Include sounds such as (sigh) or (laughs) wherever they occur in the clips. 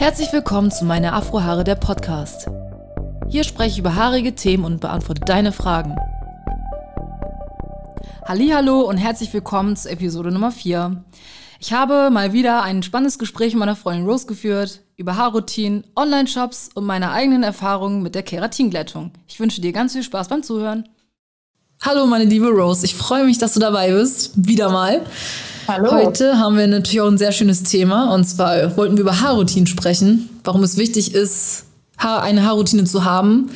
Herzlich willkommen zu meine Afrohaare der Podcast. Hier spreche ich über haarige Themen und beantworte deine Fragen. Hallo und herzlich willkommen zu Episode Nummer 4. Ich habe mal wieder ein spannendes Gespräch mit meiner Freundin Rose geführt über Haarroutinen, Online-Shops und meine eigenen Erfahrungen mit der Keratinglättung. Ich wünsche dir ganz viel Spaß beim Zuhören. Hallo meine liebe Rose, ich freue mich, dass du dabei bist. Wieder mal. Hallo. Heute haben wir natürlich auch ein sehr schönes Thema und zwar wollten wir über Haarroutinen sprechen, warum es wichtig ist, eine Haarroutine zu haben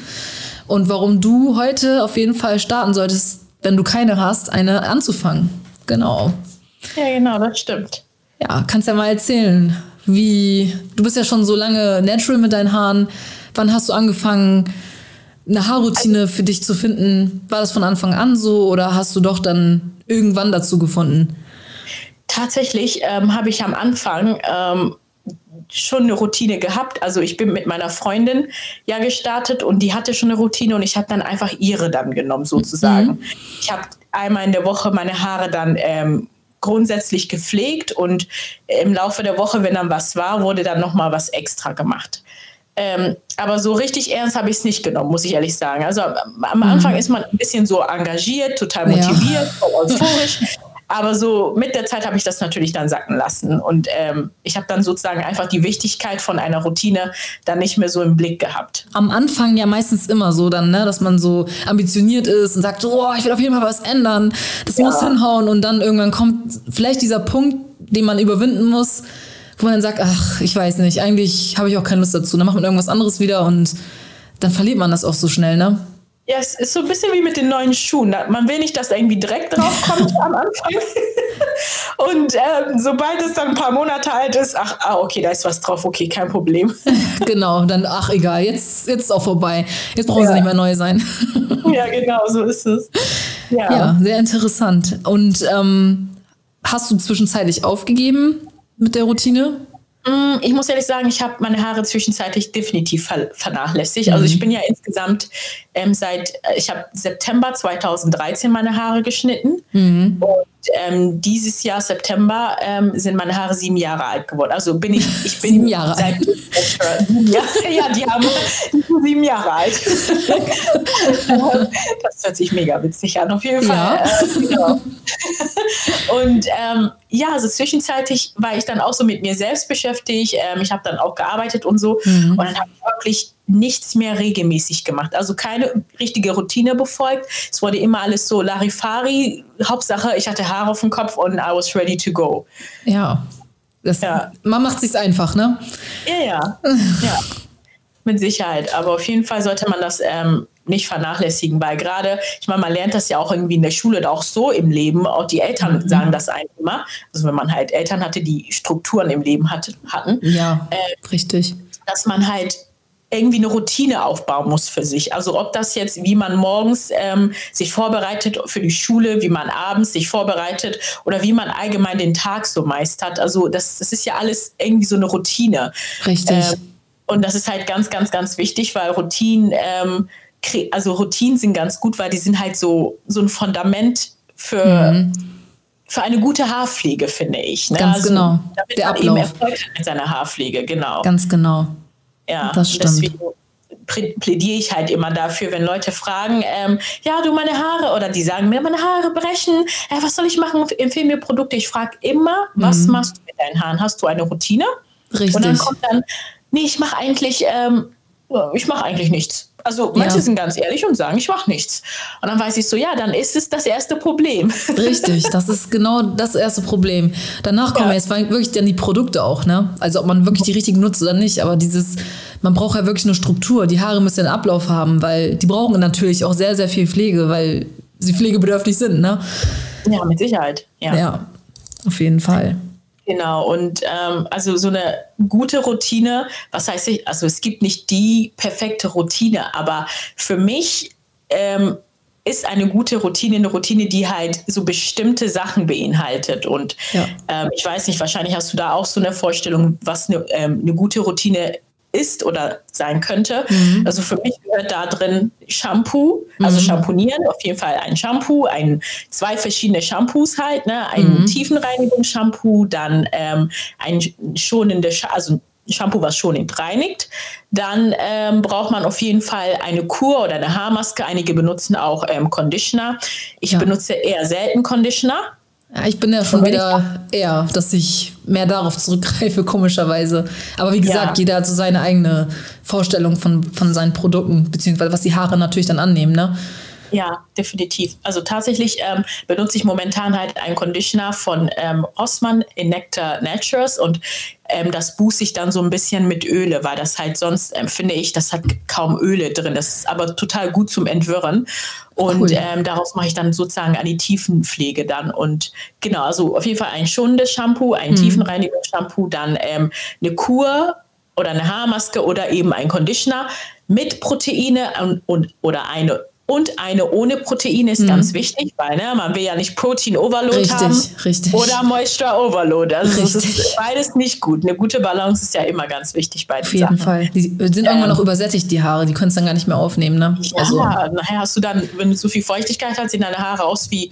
und warum du heute auf jeden Fall starten solltest, wenn du keine hast, eine anzufangen. Genau. Ja, genau, das stimmt. Ja, kannst ja mal erzählen, wie du bist ja schon so lange natural mit deinen Haaren. Wann hast du angefangen, eine Haarroutine für dich zu finden? War das von Anfang an so oder hast du doch dann irgendwann dazu gefunden? Tatsächlich ähm, habe ich am Anfang ähm, schon eine Routine gehabt. Also ich bin mit meiner Freundin ja gestartet und die hatte schon eine Routine und ich habe dann einfach ihre dann genommen sozusagen. Mhm. Ich habe einmal in der Woche meine Haare dann ähm, grundsätzlich gepflegt und im Laufe der Woche, wenn dann was war, wurde dann noch mal was extra gemacht. Ähm, aber so richtig ernst habe ich es nicht genommen, muss ich ehrlich sagen. Also am Anfang mhm. ist man ein bisschen so engagiert, total motiviert, ja. (laughs) euphorisch. Aber so mit der Zeit habe ich das natürlich dann sacken lassen. Und ähm, ich habe dann sozusagen einfach die Wichtigkeit von einer Routine dann nicht mehr so im Blick gehabt. Am Anfang ja meistens immer so dann, ne, dass man so ambitioniert ist und sagt, oh, ich will auf jeden Fall was ändern. Das ja. muss hinhauen. Und dann irgendwann kommt vielleicht dieser Punkt, den man überwinden muss, wo man dann sagt, ach, ich weiß nicht, eigentlich habe ich auch keine Lust dazu. Dann macht man irgendwas anderes wieder und dann verliert man das auch so schnell, ne? Ja, es ist so ein bisschen wie mit den neuen Schuhen. Man will nicht, dass da irgendwie direkt drauf kommt (laughs) am Anfang. Und ähm, sobald es dann ein paar Monate alt ist, ach, ah, okay, da ist was drauf, okay, kein Problem. (laughs) genau, dann, ach, egal, jetzt, jetzt ist auch vorbei. Jetzt brauchen ja. sie nicht mehr neu sein. (laughs) ja, genau, so ist es. Ja, ja sehr interessant. Und ähm, hast du zwischenzeitlich aufgegeben mit der Routine? Mm, ich muss ehrlich sagen, ich habe meine Haare zwischenzeitlich definitiv vernachlässigt. Also ich mhm. bin ja insgesamt ähm, seit, äh, ich habe September 2013 meine Haare geschnitten mhm. und ähm, dieses Jahr September ähm, sind meine Haare sieben Jahre alt geworden. Also bin ich, ich bin sieben Jahre alt. ja, (laughs) ja, die haben (laughs) sieben Jahre alt. das hört sich mega witzig an, auf jeden Fall. Ja. Äh, genau. (laughs) Und ähm, ja, also zwischenzeitlich war ich dann auch so mit mir selbst beschäftigt. Ähm, ich habe dann auch gearbeitet und so. Mhm. Und dann habe ich wirklich nichts mehr regelmäßig gemacht. Also keine richtige Routine befolgt. Es wurde immer alles so Larifari. Hauptsache, ich hatte Haare auf dem Kopf und I was ready to go. Ja. Das, ja. Man macht sich's einfach, ne? Ja, ja. ja. Mit Sicherheit. Aber auf jeden Fall sollte man das ähm, nicht vernachlässigen, weil gerade, ich meine, man lernt das ja auch irgendwie in der Schule, auch so im Leben, auch die Eltern mhm. sagen das einem immer. Also wenn man halt Eltern hatte, die Strukturen im Leben hatte, hatten. Ja, äh, richtig. Dass man halt irgendwie eine Routine aufbauen muss für sich. Also ob das jetzt, wie man morgens ähm, sich vorbereitet für die Schule, wie man abends sich vorbereitet oder wie man allgemein den Tag so meistert. Also das, das ist ja alles irgendwie so eine Routine. Richtig. Ähm, und das ist halt ganz, ganz, ganz wichtig, weil Routinen, ähm, also Routinen sind ganz gut, weil die sind halt so, so ein Fundament für, mhm. für eine gute Haarpflege, finde ich. Ne? Ganz also, genau. Damit Der man Ablauf. eben Erfolg hat mit seiner Haarpflege, genau. Ganz genau. Ja, das stimmt. Deswegen plädiere ich halt immer dafür, wenn Leute fragen, ähm, ja, du meine Haare, oder die sagen mir, meine Haare brechen, äh, was soll ich machen? Empfehle mir Produkte. Ich frage immer, was mhm. machst du mit deinen Haaren? Hast du eine Routine? Richtig. Und dann kommt dann, nee, ich mache eigentlich, ähm, ich mache eigentlich nichts. Also manche ja. sind ganz ehrlich und sagen, ich mache nichts. Und dann weiß ich so, ja, dann ist es das erste Problem. (laughs) Richtig, das ist genau das erste Problem. Danach kommen ja. jetzt wirklich dann die Produkte auch, ne? Also ob man wirklich die richtigen nutzt oder nicht, aber dieses, man braucht ja wirklich eine Struktur. Die Haare müssen einen Ablauf haben, weil die brauchen natürlich auch sehr, sehr viel Pflege, weil sie pflegebedürftig sind, ne? Ja, mit Sicherheit. Ja, ja auf jeden Fall. Genau, und ähm, also so eine gute Routine, was heißt ich, also es gibt nicht die perfekte Routine, aber für mich ähm, ist eine gute Routine eine Routine, die halt so bestimmte Sachen beinhaltet. Und ja. ähm, ich weiß nicht, wahrscheinlich hast du da auch so eine Vorstellung, was eine, ähm, eine gute Routine ist oder sein könnte. Mhm. Also für mich gehört da drin Shampoo, also mhm. Shampoonieren, auf jeden Fall ein Shampoo, ein, zwei verschiedene Shampoos halt, ne? ein mhm. Tiefenreinigungsshampoo, dann ähm, ein schonendes, also Shampoo, was schonend reinigt. Dann ähm, braucht man auf jeden Fall eine Kur oder eine Haarmaske. Einige benutzen auch ähm, Conditioner. Ich ja. benutze eher selten Conditioner. Ja, ich bin ja schon wieder eher, dass ich mehr darauf zurückgreife, (laughs) komischerweise. Aber wie gesagt, ja. jeder hat so seine eigene Vorstellung von, von seinen Produkten, beziehungsweise was die Haare natürlich dann annehmen, ne? Ja, definitiv. Also tatsächlich ähm, benutze ich momentan halt einen Conditioner von ähm, Rossmann in Nectar Naturals und ähm, das buße ich dann so ein bisschen mit Öle, weil das halt sonst, ähm, finde ich, das hat kaum Öle drin. Das ist aber total gut zum Entwirren. Und cool. ähm, daraus mache ich dann sozusagen eine Tiefenpflege dann. Und genau, also auf jeden Fall ein schonendes Shampoo, ein mhm. Tiefenreinigungsshampoo, dann ähm, eine Kur oder eine Haarmaske oder eben ein Conditioner mit Proteine und, und oder eine und eine ohne Protein ist mhm. ganz wichtig, weil ne, man will ja nicht Protein Overload richtig, haben richtig. oder Moisture Overload. Also richtig. das ist beides nicht gut. Eine gute Balance ist ja immer ganz wichtig bei den Auf jeden Sachen. Fall. Die sind ähm, irgendwann noch übersättigt, die Haare. Die können es dann gar nicht mehr aufnehmen. Ne? Ja, also. nachher hast du dann, wenn du so viel Feuchtigkeit hast, sehen deine Haare aus wie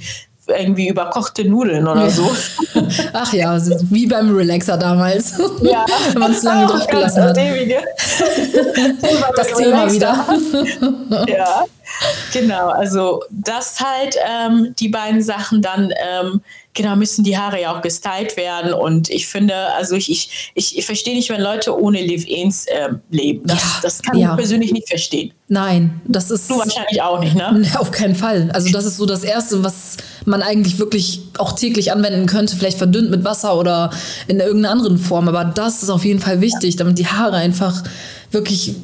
irgendwie überkochte Nudeln oder so. (laughs) Ach ja, wie beim Relaxer damals. (laughs) Ja. Wenn man es lange drauf (laughs) gelassen hat. das Thema wieder. ja, genau. Also das halt ähm, die beiden Sachen dann ähm, genau, müssen die Haare ja auch gestylt werden. Und ich finde, also ich, ich, ich, ich verstehe nicht, wenn Leute ohne Live-Ins äh, leben. Das, ja, das kann ja. ich persönlich nicht verstehen. Nein, das ist. Du wahrscheinlich auch nicht, ne? (laughs) Auf keinen Fall. Also, das ist so das Erste, was man eigentlich wirklich auch täglich anwenden könnte. Vielleicht verdünnt mit Wasser oder in irgendeiner anderen Form. Aber das ist auf jeden Fall wichtig, damit die Haare einfach wirklich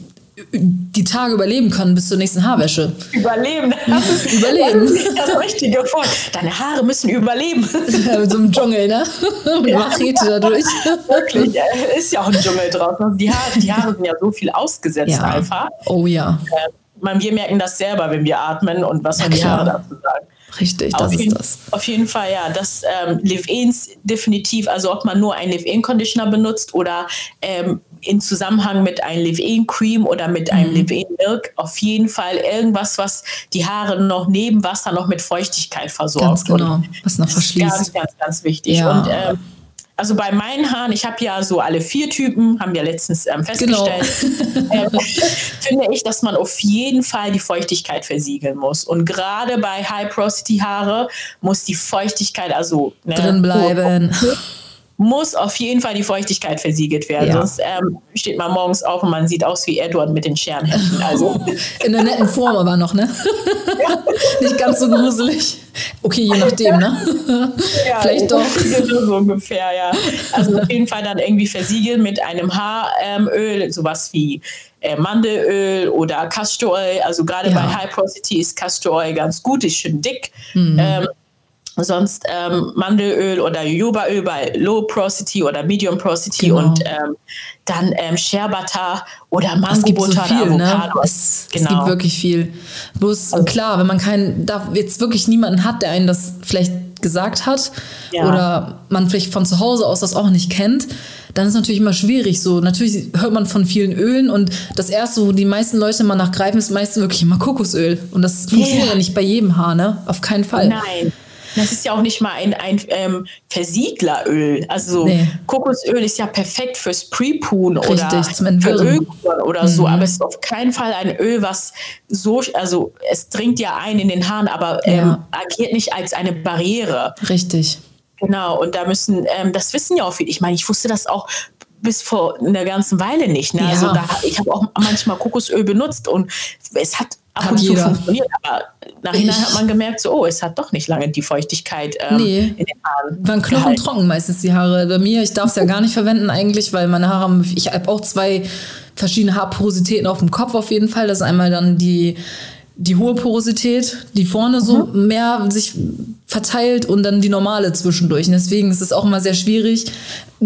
die Tage überleben können bis zur nächsten Haarwäsche. Überleben. Das ist, (laughs) überleben. Das ist das richtige Wort. Deine Haare müssen überleben. Ja, (laughs) mit so einem Dschungel, ne? (laughs) Mit ja. Machete dadurch. Wirklich, ist ja auch ein Dschungel draußen. Also die, Haare, die Haare sind ja so viel ausgesetzt ja. einfach. Oh ja. Äh, wir merken das selber, wenn wir atmen und was ja, die Haare dazu sagen. Richtig, das auf ist das. Auf jeden Fall, ja. Das ähm, Live-Ins definitiv, also ob man nur einen Live-In-Conditioner benutzt oder ähm, in Zusammenhang mit einem Live-In-Cream oder mit einem mhm. Live-In-Milk auf jeden Fall irgendwas, was die Haare noch neben Wasser noch mit Feuchtigkeit versorgt. Ganz genau, was noch verschließt. Ganz, ganz, ganz wichtig. Ja. Und ähm, also bei meinen Haaren, ich habe ja so alle vier Typen, haben wir letztens ähm, festgestellt, genau. (laughs) ähm, finde ich, dass man auf jeden Fall die Feuchtigkeit versiegeln muss. Und gerade bei High-Porosity-Haare muss die Feuchtigkeit also ne, drin bleiben. (laughs) muss auf jeden Fall die Feuchtigkeit versiegelt werden. Ja. Sonst ähm, steht man morgens auf und man sieht aus wie Edward mit den Scherenhänden. Also. (laughs) In der netten Form aber noch, ne? Ja. (laughs) Nicht ganz so gruselig. Okay, je nachdem, ne? Ja, (laughs) Vielleicht doch. So ungefähr, ja. Also auf jeden Fall dann irgendwie versiegeln mit einem Haaröl, sowas wie äh, Mandelöl oder Castor Oil. Also gerade bei High Porosity ist Castor Oil ganz gut, ist schön dick. Mhm. Ähm, sonst ähm, Mandelöl oder Jojobaöl bei Low Porosity oder Medium Porosity genau. und ähm, dann ähm, Shea Butter oder Mango Butter so viel. Ne? Es, genau. es gibt wirklich viel. Bloß also, klar, wenn man keinen, da jetzt wirklich niemanden hat, der einen das vielleicht gesagt hat ja. oder man vielleicht von zu Hause aus das auch nicht kennt, dann ist es natürlich immer schwierig. So natürlich hört man von vielen Ölen und das erste, wo die meisten Leute mal nachgreifen, ist meistens wirklich immer Kokosöl und das funktioniert ja nicht bei jedem Haar, ne? Auf keinen Fall. Nein. Das ist ja auch nicht mal ein, ein ähm, Versiegleröl. Also nee. Kokosöl ist ja perfekt fürs Pre-Poon oder für Ölkuren oder mhm. so, aber es ist auf keinen Fall ein Öl, was so, also es dringt ja ein in den Haaren, aber ähm, ja. agiert nicht als eine Barriere. Richtig. Genau, und da müssen, ähm, das wissen ja auch viele. Ich meine, ich wusste das auch bis vor einer ganzen Weile nicht. Ne? Also ja. Also da, ich habe auch manchmal Kokosöl benutzt und es hat ab hat und jeder. zu funktioniert. Aber nachher hat man gemerkt, so, oh, es hat doch nicht lange die Feuchtigkeit ähm, nee. in den Haaren. Waren knochentrocken meistens die Haare. Bei mir, ich darf es ja gar nicht verwenden eigentlich, weil meine Haare haben, ich habe auch zwei verschiedene Haarporositäten auf dem Kopf auf jeden Fall. Das ist einmal dann die die hohe Porosität, die vorne so mhm. mehr sich verteilt und dann die normale zwischendurch. Und deswegen ist es auch immer sehr schwierig.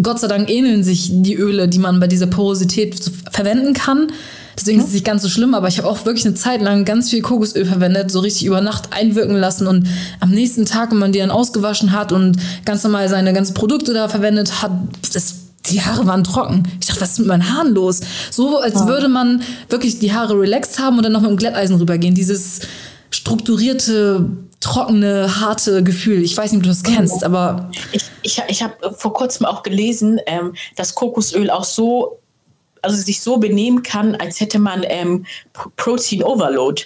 Gott sei Dank ähneln sich die Öle, die man bei dieser Porosität verwenden kann. Deswegen mhm. ist es nicht ganz so schlimm, aber ich habe auch wirklich eine Zeit lang ganz viel Kokosöl verwendet, so richtig über Nacht einwirken lassen und am nächsten Tag, wenn man die dann ausgewaschen hat und ganz normal seine ganzen Produkte da verwendet hat, das die Haare waren trocken. Ich dachte, was ist mit meinen Haaren los? So, als ja. würde man wirklich die Haare relaxed haben und dann noch mit dem Glätteisen rübergehen. Dieses strukturierte, trockene, harte Gefühl. Ich weiß nicht, ob du das kennst, aber. Ich, ich, ich habe vor kurzem auch gelesen, ähm, dass Kokosöl auch so also sich so benehmen kann, als hätte man ähm, Protein Overload.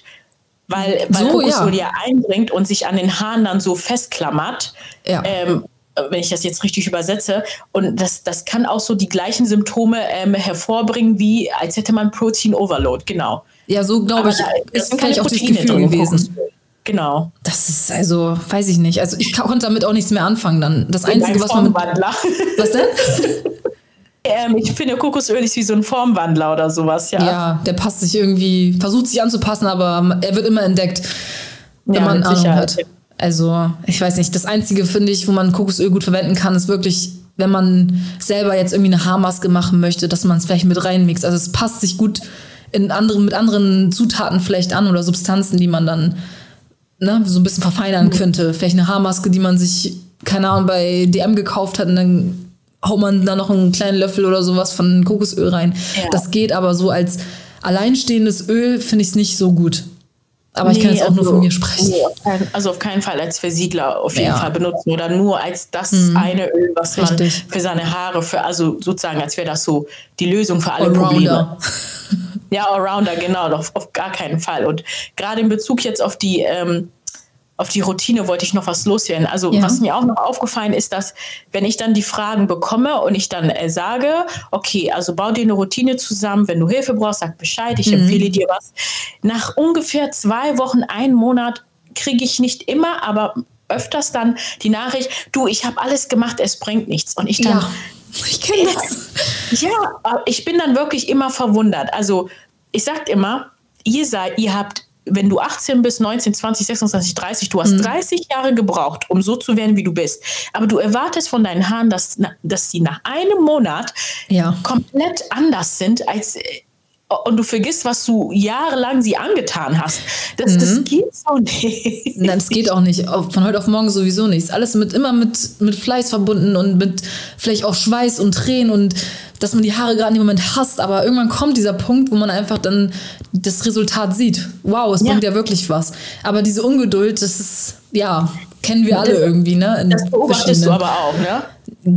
Weil, weil so, Kokosöl ja. ja einbringt und sich an den Haaren dann so festklammert. Ja. Ähm, wenn ich das jetzt richtig übersetze. Und das, das kann auch so die gleichen Symptome ähm, hervorbringen, wie als hätte man Protein Overload, genau. Ja, so glaube ich, ist vielleicht auch das Gefühl gewesen. Genau. Das ist also, weiß ich nicht. Also ich (laughs) konnte damit auch nichts mehr anfangen dann. Das Einzige, was man mit, Was denn? (laughs) ähm, ich finde, Kokosöl ist wie so ein Formwandler oder sowas, ja. Ja, der passt sich irgendwie, versucht sich anzupassen, aber er wird immer entdeckt, wenn ja, man Ahnung hat. Also, ich weiß nicht, das Einzige, finde ich, wo man Kokosöl gut verwenden kann, ist wirklich, wenn man selber jetzt irgendwie eine Haarmaske machen möchte, dass man es vielleicht mit reinmixt. Also es passt sich gut in anderen, mit anderen Zutaten vielleicht an oder Substanzen, die man dann ne, so ein bisschen verfeinern könnte. Vielleicht eine Haarmaske, die man sich, keine Ahnung, bei DM gekauft hat und dann haut man da noch einen kleinen Löffel oder sowas von Kokosöl rein. Ja. Das geht aber so als alleinstehendes Öl finde ich es nicht so gut. Aber nee, ich kann jetzt auch also, nur von mir sprechen. Also auf keinen Fall als Versiegler auf jeden ja. Fall benutzen oder nur als das mhm. eine Öl, was Richtig. man für seine Haare, für, also sozusagen, als wäre das so die Lösung für alle Probleme. (laughs) Ja, Allrounder, genau, auf, auf gar keinen Fall. Und gerade in Bezug jetzt auf die ähm, auf die Routine wollte ich noch was loswerden. Also ja. was mir auch noch aufgefallen ist, dass wenn ich dann die Fragen bekomme und ich dann äh, sage, okay, also bau dir eine Routine zusammen, wenn du Hilfe brauchst, sag Bescheid, ich mhm. empfehle dir was. Nach ungefähr zwei Wochen, einen Monat kriege ich nicht immer, aber öfters dann die Nachricht, du, ich habe alles gemacht, es bringt nichts. Und ich dann, ja, ich kenne das. Ja, ich bin dann wirklich immer verwundert. Also ich sage immer, ihr seid, ihr habt wenn du 18 bist, 19, 20, 26, 30, du hast mhm. 30 Jahre gebraucht, um so zu werden, wie du bist. Aber du erwartest von deinen Haaren, dass, dass sie nach einem Monat ja. komplett anders sind als und du vergisst, was du jahrelang sie angetan hast. Das, mhm. das geht so nicht. Nein, das geht auch nicht. Von heute auf morgen sowieso nicht. Alles mit, immer mit, mit Fleiß verbunden und mit vielleicht auch Schweiß und Tränen und dass man die Haare gerade im Moment hasst. Aber irgendwann kommt dieser Punkt, wo man einfach dann das Resultat sieht. Wow, es bringt ja, ja wirklich was. Aber diese Ungeduld, das ist, ja, kennen wir alle irgendwie, ne? In das beobachtest du aber auch, ne?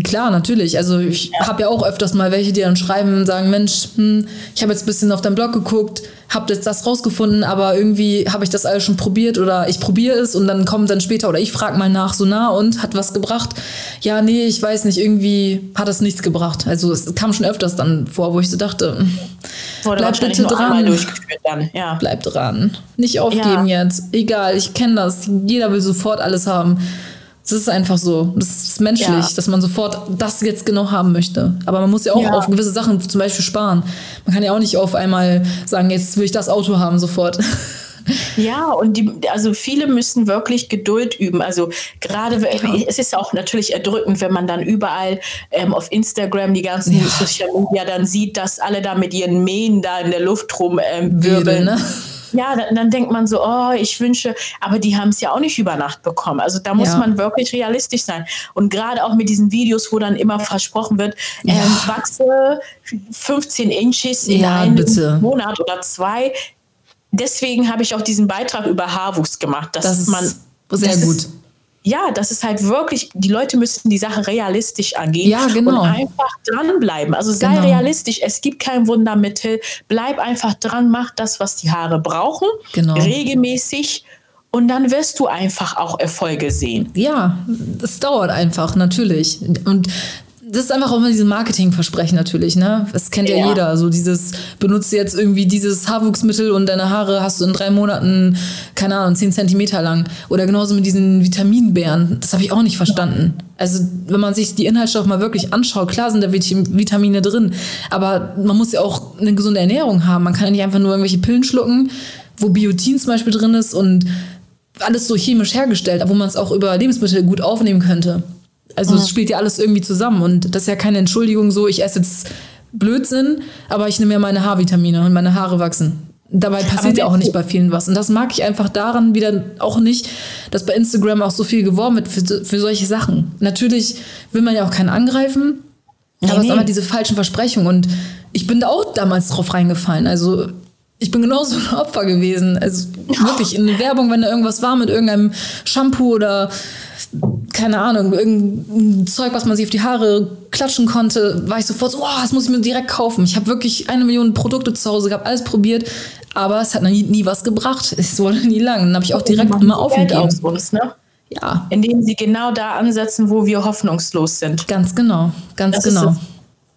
Klar, natürlich. Also ich ja. habe ja auch öfters mal welche, die dann schreiben und sagen, Mensch, hm, ich habe jetzt ein bisschen auf deinem Blog geguckt, habe jetzt das rausgefunden, aber irgendwie habe ich das alles schon probiert oder ich probiere es und dann kommt dann später oder ich frage mal nach, so nah und hat was gebracht? Ja, nee, ich weiß nicht, irgendwie hat das nichts gebracht. Also es kam schon öfters dann vor, wo ich so dachte, Wurde bleib bitte dran. Dann, ja. Bleib dran. Nicht aufgeben ja. jetzt. Egal, ich kenne das. Jeder will sofort alles haben. Das ist einfach so. Das ist menschlich, ja. dass man sofort das jetzt genau haben möchte. Aber man muss ja auch ja. auf gewisse Sachen zum Beispiel sparen. Man kann ja auch nicht auf einmal sagen, jetzt will ich das Auto haben sofort. (laughs) Ja, und die, also viele müssen wirklich Geduld üben. Also gerade, ja. es ist auch natürlich erdrückend, wenn man dann überall ähm, auf Instagram die ganzen ja. Social Media dann sieht, dass alle da mit ihren Mähen da in der Luft rum ähm, wirbeln. Ne? Ja, dann, dann, denkt man so, oh, ich wünsche, aber die haben es ja auch nicht über Nacht bekommen. Also da muss ja. man wirklich realistisch sein. Und gerade auch mit diesen Videos, wo dann immer versprochen wird, ja. ähm, wachse 15 Inches in ja, einem bitte. Monat oder zwei. Deswegen habe ich auch diesen Beitrag über Haarwuchs gemacht, dass das man sehr gut. Ist, ja, das ist halt wirklich, die Leute müssen die Sache realistisch angehen ja, genau. und einfach dranbleiben. Also sei genau. realistisch, es gibt kein Wundermittel, bleib einfach dran, mach das, was die Haare brauchen, genau. regelmäßig und dann wirst du einfach auch Erfolge sehen. Ja, es dauert einfach, natürlich. Und das ist einfach auch immer dieses Marketingversprechen natürlich, ne? Das kennt ja, ja, jeder. So dieses, benutzt jetzt irgendwie dieses Haarwuchsmittel und deine Haare hast du in drei Monaten, keine Ahnung, zehn Zentimeter lang. Oder genauso mit diesen Vitaminbeeren. Das habe ich auch nicht verstanden. Also, wenn man sich die Inhaltsstoffe mal wirklich anschaut, klar sind da Vitamine drin, aber man muss ja auch eine gesunde Ernährung haben. Man kann ja nicht einfach nur irgendwelche Pillen schlucken, wo Biotin zum Beispiel drin ist und alles so chemisch hergestellt, wo man es auch über Lebensmittel gut aufnehmen könnte. Also es spielt ja alles irgendwie zusammen und das ist ja keine Entschuldigung so, ich esse jetzt Blödsinn, aber ich nehme ja meine Haarvitamine und meine Haare wachsen. Dabei passiert ja auch nicht bei vielen was. Und das mag ich einfach daran wieder auch nicht, dass bei Instagram auch so viel geworben wird für, für solche Sachen. Natürlich will man ja auch keinen angreifen, nee, aber es sind aber diese falschen Versprechungen. Und ich bin da auch damals drauf reingefallen. Also ich bin genauso ein Opfer gewesen. Also wirklich in der Werbung, wenn da irgendwas war mit irgendeinem Shampoo oder keine Ahnung, irgendein Zeug, was man sich auf die Haare klatschen konnte, war ich sofort so, oh, das muss ich mir direkt kaufen. Ich habe wirklich eine Million Produkte zu Hause gehabt, alles probiert, aber es hat nie, nie was gebracht. (laughs) Es wurde nie lang. Dann habe ich auch direkt immer aufgegeben. Uns, ne? Ja. Indem sie genau da ansetzen, wo wir hoffnungslos sind. Ganz genau, ganz das genau.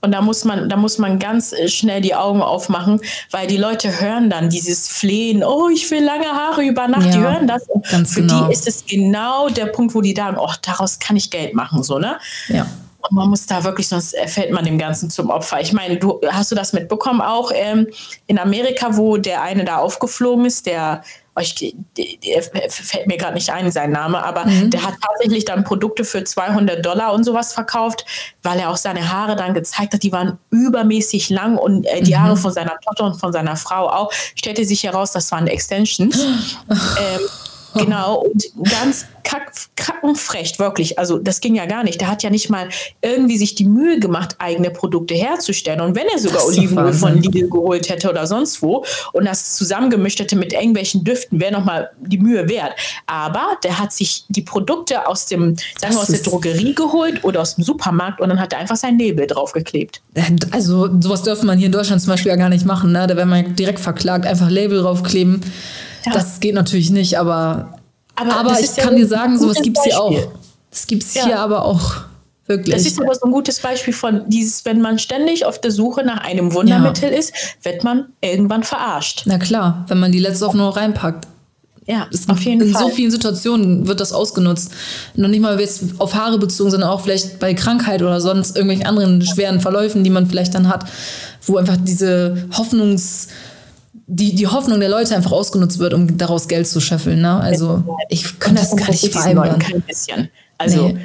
Und da muss man, da muss man ganz äh, schnell die Augen aufmachen, weil die Leute hören dann dieses Flehen, oh, ich will lange Haare über Nacht, ja, die hören das. Und für genau. die ist es genau der Punkt, wo die sagen, oh, daraus kann ich Geld machen, so, ne? Ja. Man muss da wirklich, sonst fällt man dem Ganzen zum Opfer. Ich meine, du hast du das mitbekommen, auch ähm, in Amerika, wo der eine da aufgeflogen ist, der ich, der fällt mir gerade nicht ein, sein Name, aber mhm. der hat tatsächlich dann Produkte für 200 Dollar und sowas verkauft, weil er auch seine Haare dann gezeigt hat, die waren übermäßig lang und äh, die mhm. Haare von seiner Tochter und von seiner Frau auch. Stellte sich heraus, das waren Extensions. (gasps) ähm, Genau, und ganz kack, kackenfrech, wirklich. Also das ging ja gar nicht. Der hat ja nicht mal irgendwie sich die Mühe gemacht, eigene Produkte herzustellen. Und wenn er sogar Olivenöl von Lidl geholt hätte oder sonst wo und das zusammengemischt hätte mit irgendwelchen Düften, wäre nochmal die Mühe wert. Aber der hat sich die Produkte aus dem, sagen wir, aus der Drogerie geholt oder aus dem Supermarkt und dann hat er einfach sein Label draufgeklebt. Also sowas dürfte man hier in Deutschland zum Beispiel ja gar nicht machen. Ne? Da wäre man direkt verklagt, einfach Label draufkleben. Ja. Das geht natürlich nicht, aber, aber, aber ich kann dir sagen, sowas gibt es hier auch. Das gibt es ja. hier aber auch. Wirklich. Das ist aber so ein gutes Beispiel von dieses, wenn man ständig auf der Suche nach einem Wundermittel ist, wird man irgendwann verarscht. Na klar, wenn man die letzte Hoffnung reinpackt. Ja, es auf jeden in Fall. In so vielen Situationen wird das ausgenutzt. Noch nicht mal jetzt auf Haare bezogen, sondern auch vielleicht bei Krankheit oder sonst irgendwelchen anderen schweren Verläufen, die man vielleicht dann hat, wo einfach diese Hoffnungs- die, die Hoffnung der Leute einfach ausgenutzt wird, um daraus Geld zu scheffeln. Ne? Also ich kann das, gar nicht vereinbaren. Kein bisschen. Also nee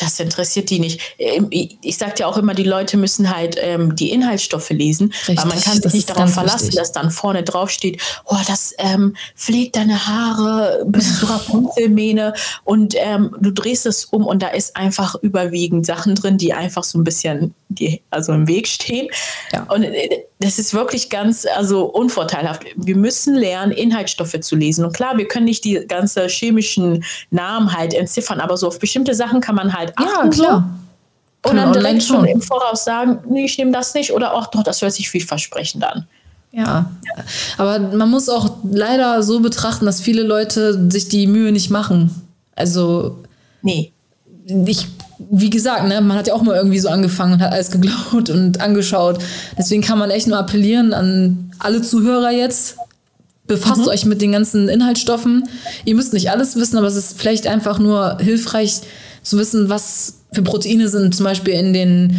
das interessiert die nicht. Ähm, ich sage ja auch immer, die Leute müssen halt ähm, die Inhaltsstoffe lesen, Richtig, weil man kann sich nicht darauf verlassen, wichtig. dass dann vorne drauf steht, oh, das ähm, pflegt deine Haare bis (laughs) zur Rapunzelmähne und ähm, du drehst es um und da ist einfach überwiegend Sachen drin, die einfach so ein bisschen die, also im Weg stehen. Ja. Und äh, das ist wirklich ganz also unvorteilhaft. Wir müssen lernen, Inhaltsstoffe zu lesen. Und klar, wir können nicht die ganzen chemischen Namen halt entziffern, aber so auf bestimmte Sachen kann man halt achten. Ja, klar. Und dann direkt schon im Voraus sagen, nee, ich nehme das nicht oder auch doch, das hört sich vielversprechend an. Ja, aber man muss auch leider so betrachten, dass viele Leute sich die Mühe nicht machen. Also, nee. Ich wie gesagt, ne, man hat ja auch mal irgendwie so angefangen und hat alles geglaubt (laughs) und angeschaut. Deswegen kann man echt nur appellieren an alle Zuhörer jetzt. Befasst mhm. euch mit den ganzen Inhaltsstoffen. Ihr müsst nicht alles wissen, aber es ist vielleicht einfach nur hilfreich zu wissen, was für Proteine sind zum Beispiel in den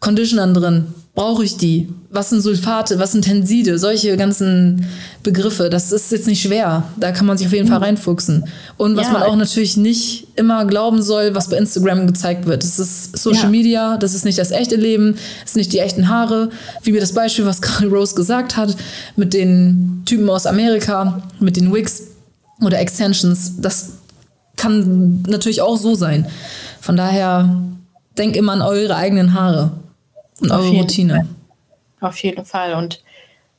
Conditionern drin brauche ich die? Was sind Sulfate? Was sind Tenside? Solche ganzen Begriffe. Das ist jetzt nicht schwer. Da kann man sich auf jeden Fall reinfuchsen. Und was ja. man auch natürlich nicht immer glauben soll, was bei Instagram gezeigt wird. Das ist Social ja. Media, das ist nicht das echte Leben, das sind nicht die echten Haare. Wie mir das Beispiel, was (laughs) gerade Rose gesagt hat, mit den Typen aus Amerika, mit den Wigs oder Extensions. Das kann natürlich auch so sein. Von daher, denk immer an eure eigenen Haare. Und eure Routine. Fall. Auf jeden Fall. Und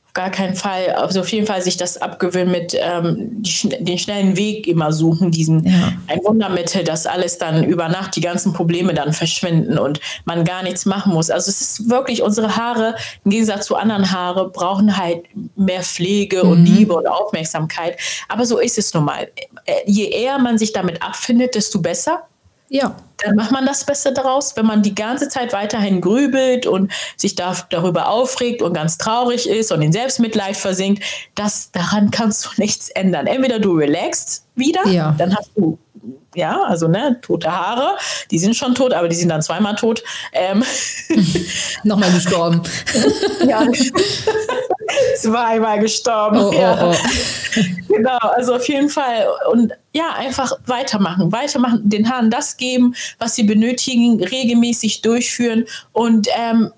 auf gar keinen Fall, also auf jeden Fall sich das abgewöhnen mit ähm, die, den schnellen Weg immer suchen, diesen ja. ein Wundermittel, dass alles dann über Nacht die ganzen Probleme dann verschwinden und man gar nichts machen muss. Also es ist wirklich, unsere Haare, im Gegensatz zu anderen Haare, brauchen halt mehr Pflege mhm. und Liebe und Aufmerksamkeit. Aber so ist es nun mal. Äh, je eher man sich damit abfindet, desto besser. Ja. Dann macht man das Beste daraus. Wenn man die ganze Zeit weiterhin grübelt und sich da, darüber aufregt und ganz traurig ist und in Selbstmitleid versinkt, das, daran kannst du (laughs) nichts ändern. Entweder du relaxst wieder, ja. dann hast du ja, also ne, tote Haare, die sind schon tot, aber die sind dann zweimal tot. Ähm. (laughs) Nochmal gestorben. (laughs) ja, zweimal gestorben. Oh, ja. oh, oh. (laughs) Genau, also auf jeden Fall. Und ja, einfach weitermachen, weitermachen, den Haaren das geben, was sie benötigen, regelmäßig durchführen und ähm,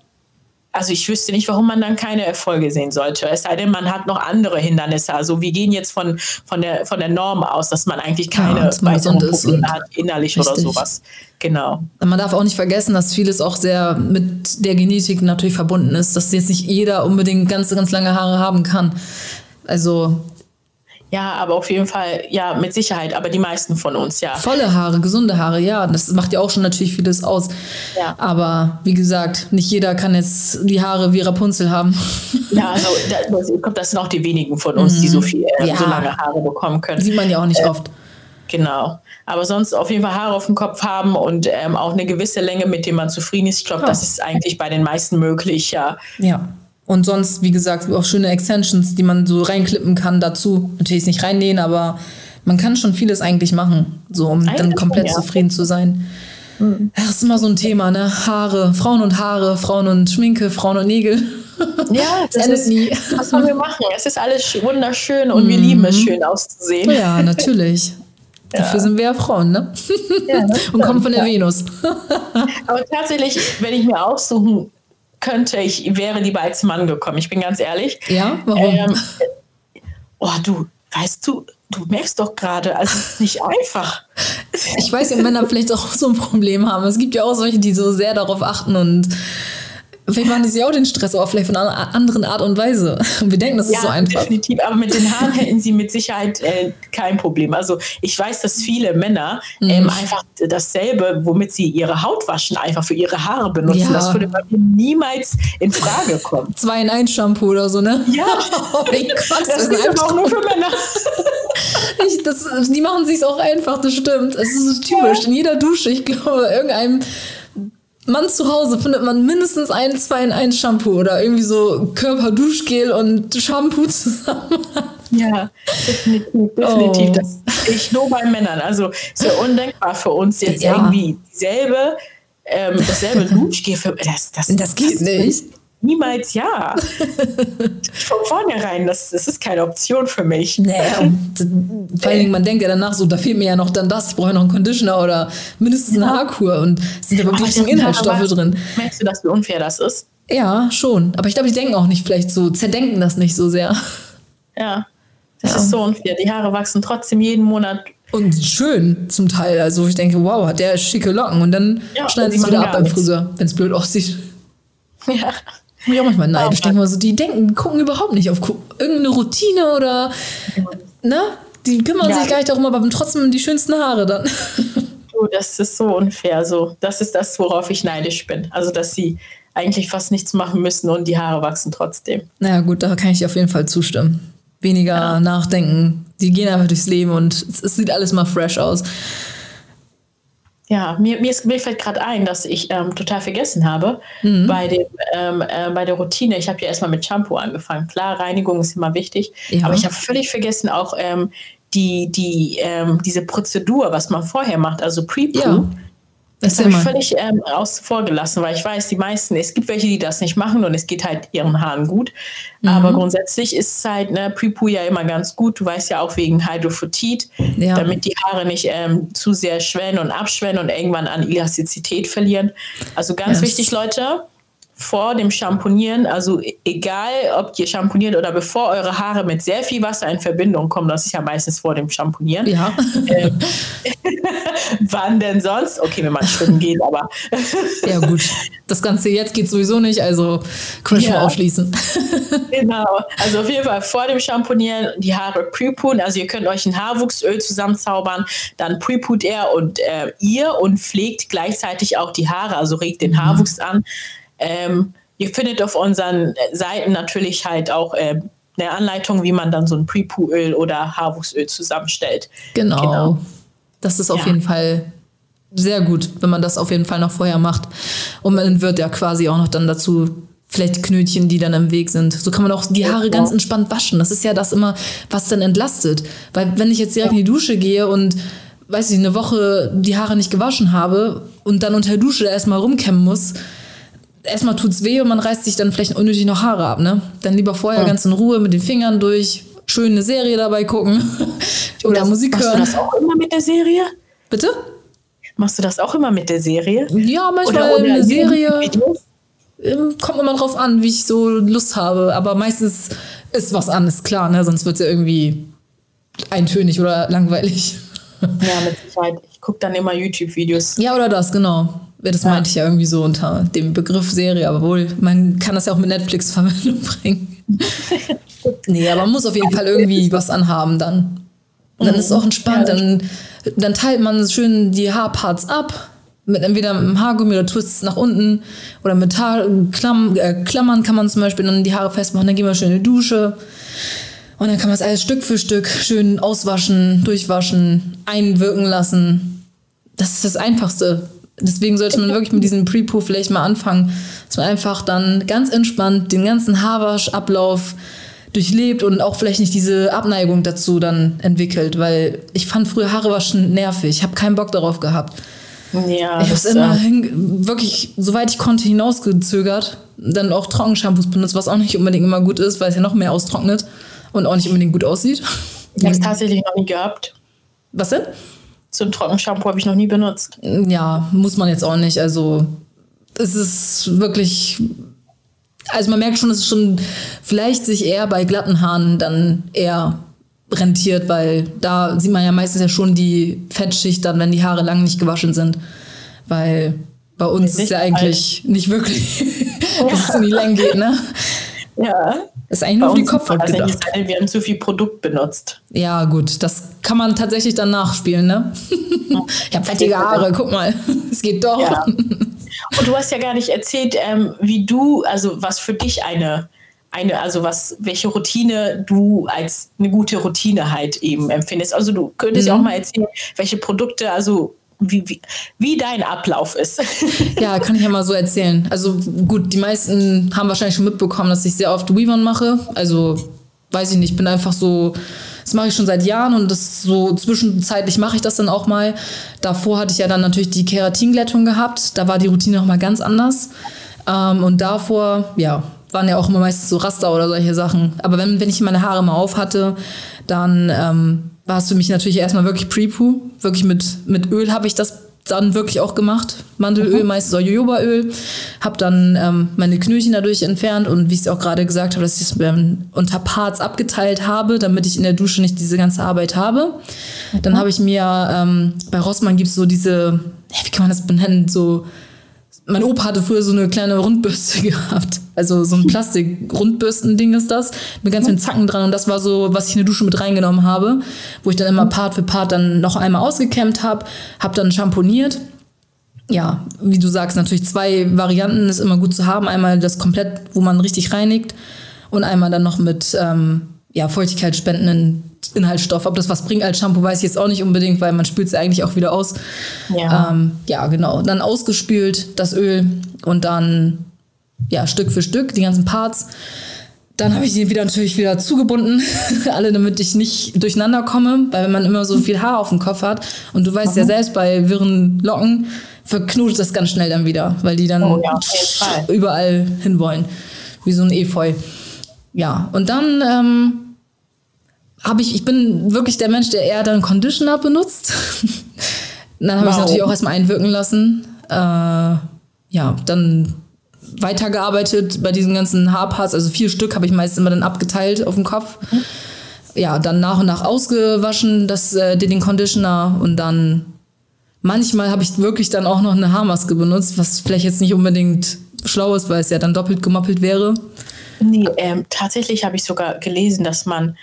also ich wüsste nicht, warum man dann keine Erfolge sehen sollte. Es sei denn, man hat noch andere Hindernisse. Also wir gehen jetzt von, von, der, von der Norm aus, dass man eigentlich keine ja, weiteren Probleme hat, innerlich richtig. oder sowas. Genau. Man darf auch nicht vergessen, dass vieles auch sehr mit der Genetik natürlich verbunden ist, dass jetzt nicht jeder unbedingt ganz, ganz lange Haare haben kann. Also Ja, aber auf jeden Fall, ja, mit Sicherheit, aber die meisten von uns, ja. Volle Haare, gesunde Haare, ja, das macht ja auch schon natürlich vieles aus. Ja. Aber wie gesagt, nicht jeder kann jetzt die Haare wie Rapunzel haben. Ja, also da, das sind auch die wenigen von uns, die so viel, äh, Ja. so lange Haare bekommen können. Sieht man ja auch nicht oft. Genau. Aber sonst auf jeden Fall Haare auf dem Kopf haben und ähm, auch eine gewisse Länge, mit dem man zufrieden ist. Ich glaube, Ja. das ist eigentlich bei den meisten möglich, ja. Ja. Und sonst, wie gesagt, auch schöne Extensions, die man so reinklippen kann dazu. Natürlich nicht reinnähen, aber man kann schon vieles eigentlich machen, so um Eigentlich dann komplett ja. Mhm. zufrieden zu sein. Das ist immer so ein Thema, ne? Haare, Frauen und Haare, Frauen und Schminke, Frauen und Nägel. Ja, (laughs) das endet ist, nie. was sollen wir machen? Es ist alles sch- wunderschön und wir lieben es, schön auszusehen. Ja, natürlich. (laughs) Dafür sind wir ja Frauen, ne? Ja, das (laughs) Und kommen von der Venus. Aber tatsächlich, wenn ich mir aussuchen könnte, ich wäre lieber als Mann gekommen. Ich bin ganz ehrlich. Ja, warum? Ähm, oh, du, weißt du, du merkst doch gerade, also es ist nicht einfach. Ich weiß, ja, Männer vielleicht auch so ein Problem haben. Es gibt ja auch solche, die so sehr darauf achten und vielleicht machen die sich auch den Stress, aber vielleicht von einer anderen Art und Weise. Und wir denken, das ist so einfach. definitiv. Aber mit den Haaren hätten sie mit Sicherheit äh, kein Problem. Also ich weiß, dass viele Männer Mhm. ähm, einfach dasselbe, womit sie ihre Haut waschen, einfach für ihre Haare benutzen. Ja. Das würde bei mir niemals in Frage kommen. (laughs) Zwei in ein Shampoo oder so, ne? Ja, (laughs) Oh mein Gott, das ist ist aber auch nur für Männer. (laughs) Ich, das, die machen sich auch einfach, das stimmt. Es ist typisch. In jeder Dusche, ich glaube, irgendeinem Mann zu Hause findet man mindestens ein, zwei in ein Shampoo oder irgendwie so Körperduschgel und Shampoo zusammen. (laughs) Ja, definitiv, definitiv. Oh. Das ich nur bei Männern. Also ist ja undenkbar für uns jetzt Ja. irgendwie dieselbe, ähm, dasselbe Duschgel für das, das, Das geht nicht. Niemals ja. (laughs) Von vornherein, das, das ist keine Option für mich. Nee, und (laughs) vor allen Dingen, man denkt ja danach so, da fehlt mir ja noch dann das, ich brauche ja noch einen Conditioner oder mindestens eine Haarkur und es sind Aber wirklich das- Inhaltsstoffe aber drin. Merkst du, dass wie unfair das ist? Ja, schon. Aber ich glaube, die denken auch nicht vielleicht so, zerdenken das nicht so sehr. Ja. Das Ja. ist so unfair. Die Haare wachsen trotzdem jeden Monat. Und schön zum Teil. Also ich denke, wow, hat der schicke Locken und dann Ja, schneiden sie es wieder ab beim. Friseur, wenn es blöd aussieht. (laughs) Ja. Bin ich auch manchmal neidisch. Oh Ich denke mal so, die denken, gucken überhaupt nicht auf irgendeine Routine oder, ne? Die kümmern Ja. sich gar nicht darum, aber haben trotzdem die schönsten Haare dann. Du, (laughs) das ist so unfair. So, das ist das, worauf ich neidisch bin. Also, dass sie eigentlich fast nichts machen müssen und die Haare wachsen trotzdem. naja, gut, da kann ich dir auf jeden Fall zustimmen. Weniger nachdenken. Die gehen einfach durchs Leben und es, es sieht alles mal fresh aus. Ja, mir, mir, ist, mir fällt gerade ein, dass ich ähm, total vergessen habe Mhm. bei, dem, ähm, äh, bei der Routine. Ich habe ja erstmal mit Shampoo angefangen. Klar, Reinigung ist immer wichtig, Ja. aber ich habe völlig vergessen auch ähm, die, die, ähm, diese Prozedur, was man vorher macht, also Pre-Poo. Ja. Das habe ich völlig ähm, außen vor gelassen, weil ich weiß, die meisten, es gibt welche, die das nicht machen und es geht halt ihren Haaren gut. Mhm. Aber grundsätzlich ist es halt, ne, Pre-Poo ja immer ganz gut. Du weißt ja auch wegen Hydrophotit, Ja. damit die Haare nicht ähm, zu sehr schwellen und abschwellen und irgendwann an Elastizität verlieren. Also ganz Ja, wichtig, Leute, vor dem Shampoonieren, also e- egal, ob ihr shampooniert oder bevor eure Haare mit sehr viel Wasser in Verbindung kommen, das ist ja meistens vor dem Shampoonieren. Ja. (laughs) Wann denn sonst? Okay, wenn man schwimmen geht, aber (laughs) ja, gut. Das Ganze jetzt geht sowieso nicht, also können wir schon Ja. mal ausschließen. (laughs) Genau, also auf jeden Fall vor dem Shampoonieren die Haare pre-pooen. Also ihr könnt euch ein Haarwuchsöl zusammenzaubern, dann pre-poot er und äh, ihr und pflegt gleichzeitig auch die Haare, also regt den Haarwuchs an. Ähm, ihr findet auf unseren Seiten natürlich halt auch äh, eine Anleitung, wie man dann so ein Pre-Poo-Öl oder Haarwuchsöl zusammenstellt. Genau. Genau. Das ist auf Ja. jeden Fall sehr gut, wenn man das auf jeden Fall noch vorher macht. Und man wird ja quasi auch noch dann dazu vielleicht Knötchen, die dann im Weg sind. So kann man auch die Haare ganz entspannt waschen. Das ist ja das immer, was dann entlastet. Weil wenn ich jetzt direkt in die Dusche gehe und weiß ich, eine Woche die Haare nicht gewaschen habe und dann unter der Dusche erstmal rumkämmen muss, erstmal tut's weh und man reißt sich dann vielleicht unnötig noch Haare ab, ne? Dann lieber vorher ganz in Ruhe mit den Fingern durch, schön eine Serie dabei gucken (laughs) oder Das- Musik Machst hören. du das auch immer mit der Serie? Bitte? Machst du das auch immer mit der Serie? Ja, manchmal eine YouTube- Serie. Videos? ähm, Kommt immer drauf an, wie ich so Lust habe. Aber meistens ist was an, ist klar, ne? Sonst wird es ja irgendwie eintönig oder langweilig. Ja, mit Sicherheit. Ich gucke dann immer YouTube-Videos. Ja, oder das, genau. Ja, Das meinte ich ja irgendwie so unter dem Begriff Serie, aber wohl, man kann das ja auch mit Netflix (laughs) Verbindung bringen. (laughs) Nee, aber man muss auf jeden Fall irgendwie was anhaben dann. Und dann ist es auch entspannt. Dann, dann teilt man schön die Haarparts ab. Mit entweder mit einem Haargummi oder Twists nach unten. Oder mit Haarklammern äh, Klammern kann man zum Beispiel dann die Haare festmachen. Dann gehen wir schön in die Dusche. Und dann kann man es alles Stück für Stück schön auswaschen, durchwaschen, einwirken lassen. Das ist das Einfachste. Deswegen sollte man wirklich mit diesem Pre-Poo vielleicht mal anfangen, dass man einfach dann ganz entspannt den ganzen Haarwaschablauf durchlebt und auch vielleicht nicht diese Abneigung dazu dann entwickelt, weil ich fand früher Haare waschen nervig. Ich habe keinen Bock darauf gehabt. Ja, ich habe es immer hin, wirklich, soweit ich konnte, hinausgezögert. Dann auch Trockenshampoos benutzt, was auch nicht unbedingt immer gut ist, weil es ja noch mehr austrocknet und auch nicht unbedingt gut aussieht. Ich habe es tatsächlich noch nie gehabt. Was denn? So ein Trockenshampoo habe ich noch nie benutzt. Ja, muss man jetzt auch nicht. Also es ist wirklich also man merkt schon, dass es schon vielleicht sich eher bei glatten Haaren dann eher rentiert, weil da sieht man ja meistens ja schon die Fettschicht dann, wenn die Haare lang nicht gewaschen sind. Weil bei uns ist, ja eigentlich alt. nicht wirklich, (laughs) dass es in die Länge geht, ne? Ja. Ist eigentlich nur für die Kopfhaut gedacht. Wir haben zu viel Produkt benutzt. Ja, gut, das kann man tatsächlich dann nachspielen, ne? (laughs) ich habe fettige Haare, guck mal, (laughs) es geht doch. Ja. (laughs) Und du hast ja gar nicht erzählt, ähm, wie du, also was für dich eine, eine, also was, welche Routine du als eine gute Routine halt eben empfindest. Also du könntest ja mhm. auch mal erzählen, welche Produkte, also wie, wie, wie dein Ablauf ist. (laughs) Ja, kann ich ja mal so erzählen. Also gut, die meisten haben wahrscheinlich schon mitbekommen, dass ich sehr oft Weavon mache. Also weiß ich nicht, ich bin einfach so das mache ich schon seit Jahren und das so zwischenzeitlich mache ich das dann auch mal. Davor hatte ich ja dann natürlich die Keratinglättung gehabt. Da war die Routine noch mal ganz anders. Ähm, und davor, ja, waren ja auch immer meistens so Raster oder solche Sachen. Aber wenn, wenn ich meine Haare mal auf hatte, dann ähm, war es für mich natürlich erstmal wirklich Pre-Poo. Wirklich mit, mit Öl habe ich das dann wirklich auch gemacht. Mandelöl, mhm. meistens Jojobaöl. Habe dann ähm, meine Knöchel dadurch entfernt und wie ich es auch gerade gesagt habe, dass ich es ähm, unter Parts abgeteilt habe, damit ich in der Dusche nicht diese ganze Arbeit habe. Mhm. Dann habe ich mir, ähm, bei Rossmann gibt es so diese, wie kann man das benennen, so mein Opa hatte früher so eine kleine Rundbürste (laughs) gehabt. Also so ein Plastik-Rundbürsten-Ding ist das. Mit ganz vielen Zacken dran. Und das war so, was ich in die Dusche mit reingenommen habe. Wo ich dann immer Part für Part dann noch einmal ausgekämmt habe. Habe dann schamponiert. Ja, wie du sagst, natürlich zwei Varianten ist immer gut zu haben. Einmal das komplett, wo man richtig reinigt. Und einmal dann noch mit ähm, ja, feuchtigkeitsspendenden Inhaltsstoff. Ob das was bringt als Shampoo, weiß ich jetzt auch nicht unbedingt, weil man spült es eigentlich auch wieder aus. Ja. Ähm, ja, genau. Dann ausgespült das Öl und dann ja, Stück für Stück die ganzen Parts. Dann habe ich die wieder natürlich wieder zugebunden, (laughs) alle, damit ich nicht durcheinander komme, weil wenn man immer so viel Haar auf dem Kopf hat und du weißt mhm. ja selbst bei wirren Locken verknotet das ganz schnell dann wieder, weil die dann oh, ja, überall hinwollen, wie so ein Efeu. Ja, und dann ähm, habe ich, ich bin wirklich der Mensch, der eher dann Conditioner benutzt. (laughs) dann habe wow. ich natürlich auch erstmal einwirken lassen. Äh, ja, dann weitergearbeitet bei diesen ganzen Haarparts. Also vier Stück habe ich meistens immer dann abgeteilt auf dem Kopf. Mhm. Ja, dann nach und nach ausgewaschen, das, äh, den Conditioner und dann manchmal habe ich wirklich dann auch noch eine Haarmaske benutzt, was vielleicht jetzt nicht unbedingt schlau ist, weil es ja dann doppelt gemoppelt wäre. Nee, ähm, tatsächlich habe ich sogar gelesen, dass man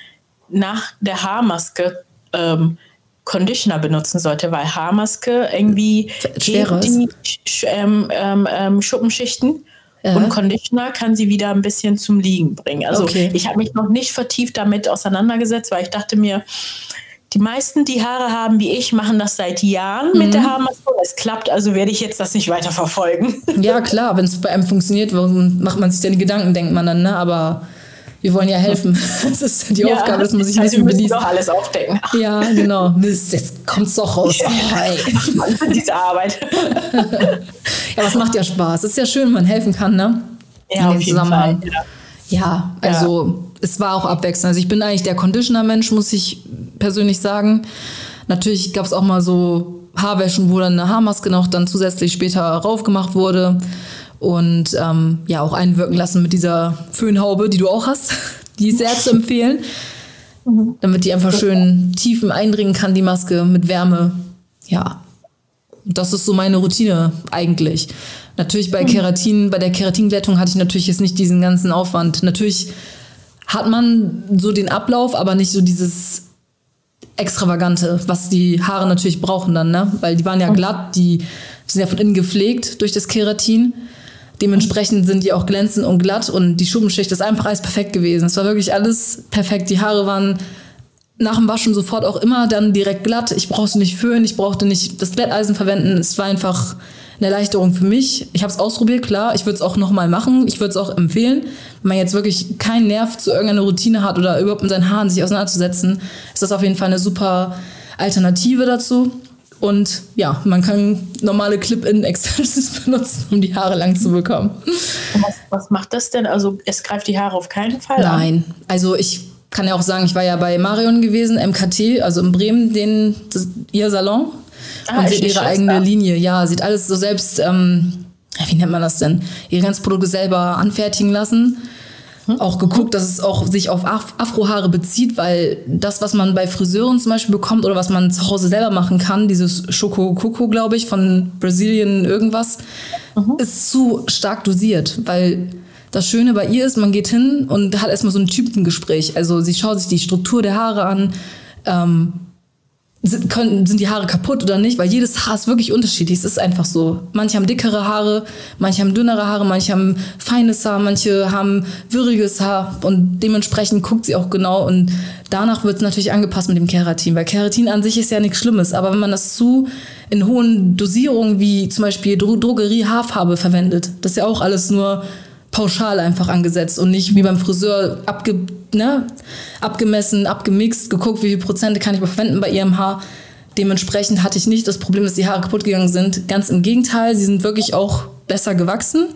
nach der Haarmaske ähm, Conditioner benutzen sollte, weil Haarmaske irgendwie Schweres. die ähm, ähm, ähm, Schuppenschichten ja. und Conditioner kann sie wieder ein bisschen zum Liegen bringen. Also okay. ich habe mich noch nicht vertieft damit auseinandergesetzt, weil ich dachte mir, die meisten, die Haare haben wie ich, machen das seit Jahren mhm. mit der Haarmaske. Es klappt, also werde ich jetzt das nicht weiter verfolgen. Ja, klar, wenn es bei einem funktioniert, warum macht man sich denn Gedanken, denkt man dann, ne? Aber wir wollen ja helfen. (laughs) Das ist die ja, Aufgabe, dass man sich ein bisschen also doch alles aufdecken. Ja, genau. Mist, jetzt kommt's doch raus. Ja. Oh. (laughs) Diese Arbeit. (laughs) ja, aber es macht ja Spaß. Es ist ja schön, wenn man helfen kann, ne? Ja, In dem Zusammenhang. Fall, ja. ja, also es war auch abwechselnd. Also ich bin eigentlich der Conditioner-Mensch, muss ich persönlich sagen. Natürlich gab es auch mal so Haarwäschen, wo dann eine Haarmaske noch dann zusätzlich später raufgemacht wurde und ähm, ja auch einwirken lassen mit dieser Föhnhaube, die du auch hast. (laughs) Die ist sehr zu empfehlen, mhm. damit die einfach schön tiefen eindringen kann, die Maske mit Wärme. Ja, das ist so meine Routine eigentlich. Natürlich bei mhm. Keratin, bei der Keratinglättung hatte ich natürlich jetzt nicht diesen ganzen Aufwand. Natürlich hat man so den Ablauf, aber nicht so dieses Extravagante, was die Haare natürlich brauchen dann, ne? Weil die waren ja glatt, die sind ja von innen gepflegt durch das Keratin. Dementsprechend sind die auch glänzend und glatt und die Schuppenschicht ist einfach alles perfekt gewesen. Es war wirklich alles perfekt. Die Haare waren nach dem Waschen sofort auch immer dann direkt glatt. Ich brauchte nicht föhnen, ich brauchte nicht das Glätteisen verwenden. Es war einfach eine Erleichterung für mich. Ich habe es ausprobiert, klar. Ich würde es auch nochmal machen. Ich würde es auch empfehlen. Wenn man jetzt wirklich keinen Nerv zu irgendeiner Routine hat oder überhaupt mit seinen Haaren sich auseinanderzusetzen, ist das auf jeden Fall eine super Alternative dazu. Und ja, man kann normale Clip-In-Extensions (laughs) benutzen, um die Haare lang zu bekommen. Was, was, macht das denn? Also es greift die Haare auf keinen Fall Nein. an? Nein, also ich kann ja auch sagen, ich war ja bei Marion gewesen, MKT, also in Bremen, den, das, ihr Salon. Ah, und sie hat ihre eigene Linie. Ja, sieht alles so selbst, ähm, wie nennt man das denn? Ihre ganzen Produkte selber anfertigen lassen? Auch geguckt, dass es auch sich auf Af Afrohaare bezieht, weil das, was man bei Friseuren zum Beispiel bekommt oder was man zu Hause selber machen kann, dieses Choco Coco, glaube ich, von Brazilian irgendwas, mhm. ist zu stark dosiert, weil das Schöne bei ihr ist, man geht hin und hat erstmal so ein Typengespräch. Also sie schaut sich die Struktur der Haare an, ähm, sind, können, sind die Haare kaputt oder nicht, weil jedes Haar ist wirklich unterschiedlich. Es ist einfach so. Manche haben dickere Haare, manche haben dünnere Haare, manche haben feines Haar, manche haben würiges Haar und dementsprechend guckt sie auch genau und danach wird es natürlich angepasst mit dem Keratin, weil Keratin an sich ist ja nichts Schlimmes, aber wenn man das zu in hohen Dosierungen wie zum Beispiel Dro Drogerie Haarfarbe verwendet, das ist ja auch alles nur pauschal einfach angesetzt und nicht wie beim Friseur abge, ne, abgemessen, abgemixt, geguckt, wie viele Prozente kann ich verwenden bei ihrem Haar. Dementsprechend hatte ich nicht das Problem, dass die Haare kaputt gegangen sind. Ganz im Gegenteil, sie sind wirklich auch besser gewachsen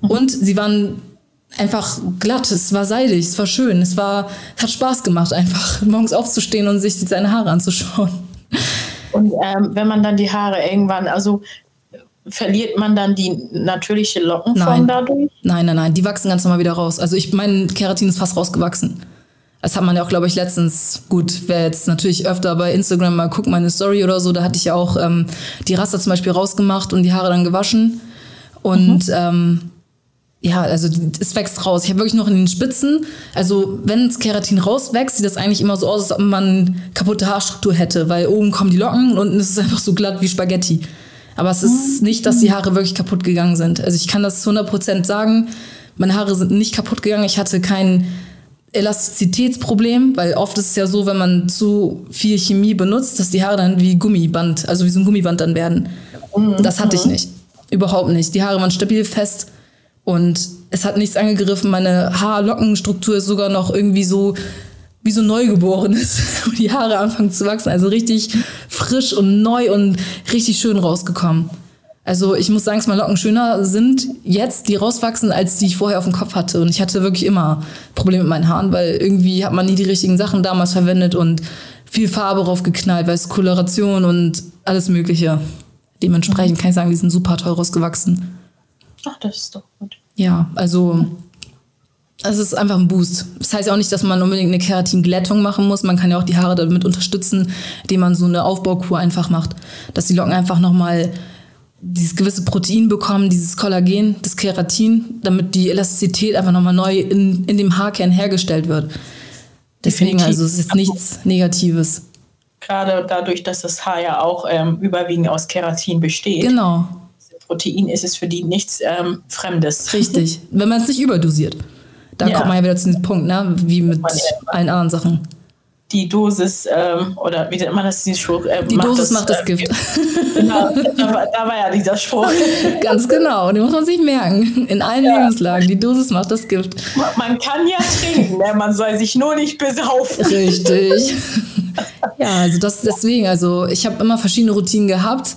mhm. und sie waren einfach glatt, es war seidig, es war schön, es war, hat Spaß gemacht, einfach (laughs) morgens aufzustehen und sich seine Haare anzuschauen. Und ähm, wenn man dann die Haare irgendwann, also verliert man dann die natürliche Lockenform nein. dadurch? Nein, nein, nein, die wachsen ganz normal wieder raus. Also ich mein Keratin ist fast rausgewachsen. Das hat man ja auch, glaube ich, letztens, gut, wer jetzt natürlich öfter bei Instagram mal guckt, meine Story oder so, da hatte ich ja auch ähm, die Raster zum Beispiel rausgemacht und die Haare dann gewaschen. Und mhm. ähm, ja, also es wächst raus. Ich habe wirklich noch in den Spitzen, also wenn das Keratin rauswächst, sieht das eigentlich immer so aus, als ob man kaputte Haarstruktur hätte, weil oben kommen die Locken und unten ist es einfach so glatt wie Spaghetti. Aber es ist nicht, dass die Haare wirklich kaputt gegangen sind. Also ich kann das zu 100% sagen. Meine Haare sind nicht kaputt gegangen. Ich hatte kein Elastizitätsproblem, weil oft ist es ja so, wenn man zu viel Chemie benutzt, dass die Haare dann wie Gummiband, also wie so ein Gummiband dann werden. Mhm. Das hatte ich nicht. Überhaupt nicht. Die Haare waren stabil fest und es hat nichts angegriffen. Meine Haarlockenstruktur ist sogar noch irgendwie so wie so Neugeborenes, (laughs) wo die Haare anfangen zu wachsen. Also richtig frisch und neu und richtig schön rausgekommen. Also ich muss sagen, dass meine Locken schöner sind jetzt, die rauswachsen, als die ich vorher auf dem Kopf hatte. Und ich hatte wirklich immer Probleme mit meinen Haaren, weil irgendwie hat man nie die richtigen Sachen damals verwendet und viel Farbe draufgeknallt, weil es Koloration und alles Mögliche. Dementsprechend kann ich sagen, die sind super toll rausgewachsen. Ach, das ist doch gut. Ja, also es ist einfach ein Boost. Das heißt ja auch nicht, dass man unbedingt eine Keratinglättung machen muss. Man kann ja auch die Haare damit unterstützen, indem man so eine Aufbaukur einfach macht. Dass die Locken einfach nochmal dieses gewisse Protein bekommen, dieses Kollagen, das Keratin, damit die Elastizität einfach nochmal neu in, in dem Haarkern hergestellt wird. Deswegen, also es ist nichts Negatives. Gerade dadurch, dass das Haar ja auch ähm, überwiegend aus Keratin besteht. Genau. Protein ist es für die nichts ähm, Fremdes. Richtig, wenn man es nicht überdosiert. Da ja. kommt man ja wieder zu diesem Punkt, ne? wie mit allen anderen Sachen. Die Dosis, ähm, oder wie nennt man das, dieses Spruch? Äh, die macht Dosis das, macht das äh, Gift. Genau, da war, da war, ja dieser Spruch. (laughs) Ganz genau, den muss man sich merken. In allen ja. Lebenslagen, die Dosis macht das Gift. Man kann ja trinken, ne? man soll sich nur nicht besaufen. Richtig. (laughs) Ja, also das deswegen, also ich habe immer verschiedene Routinen gehabt.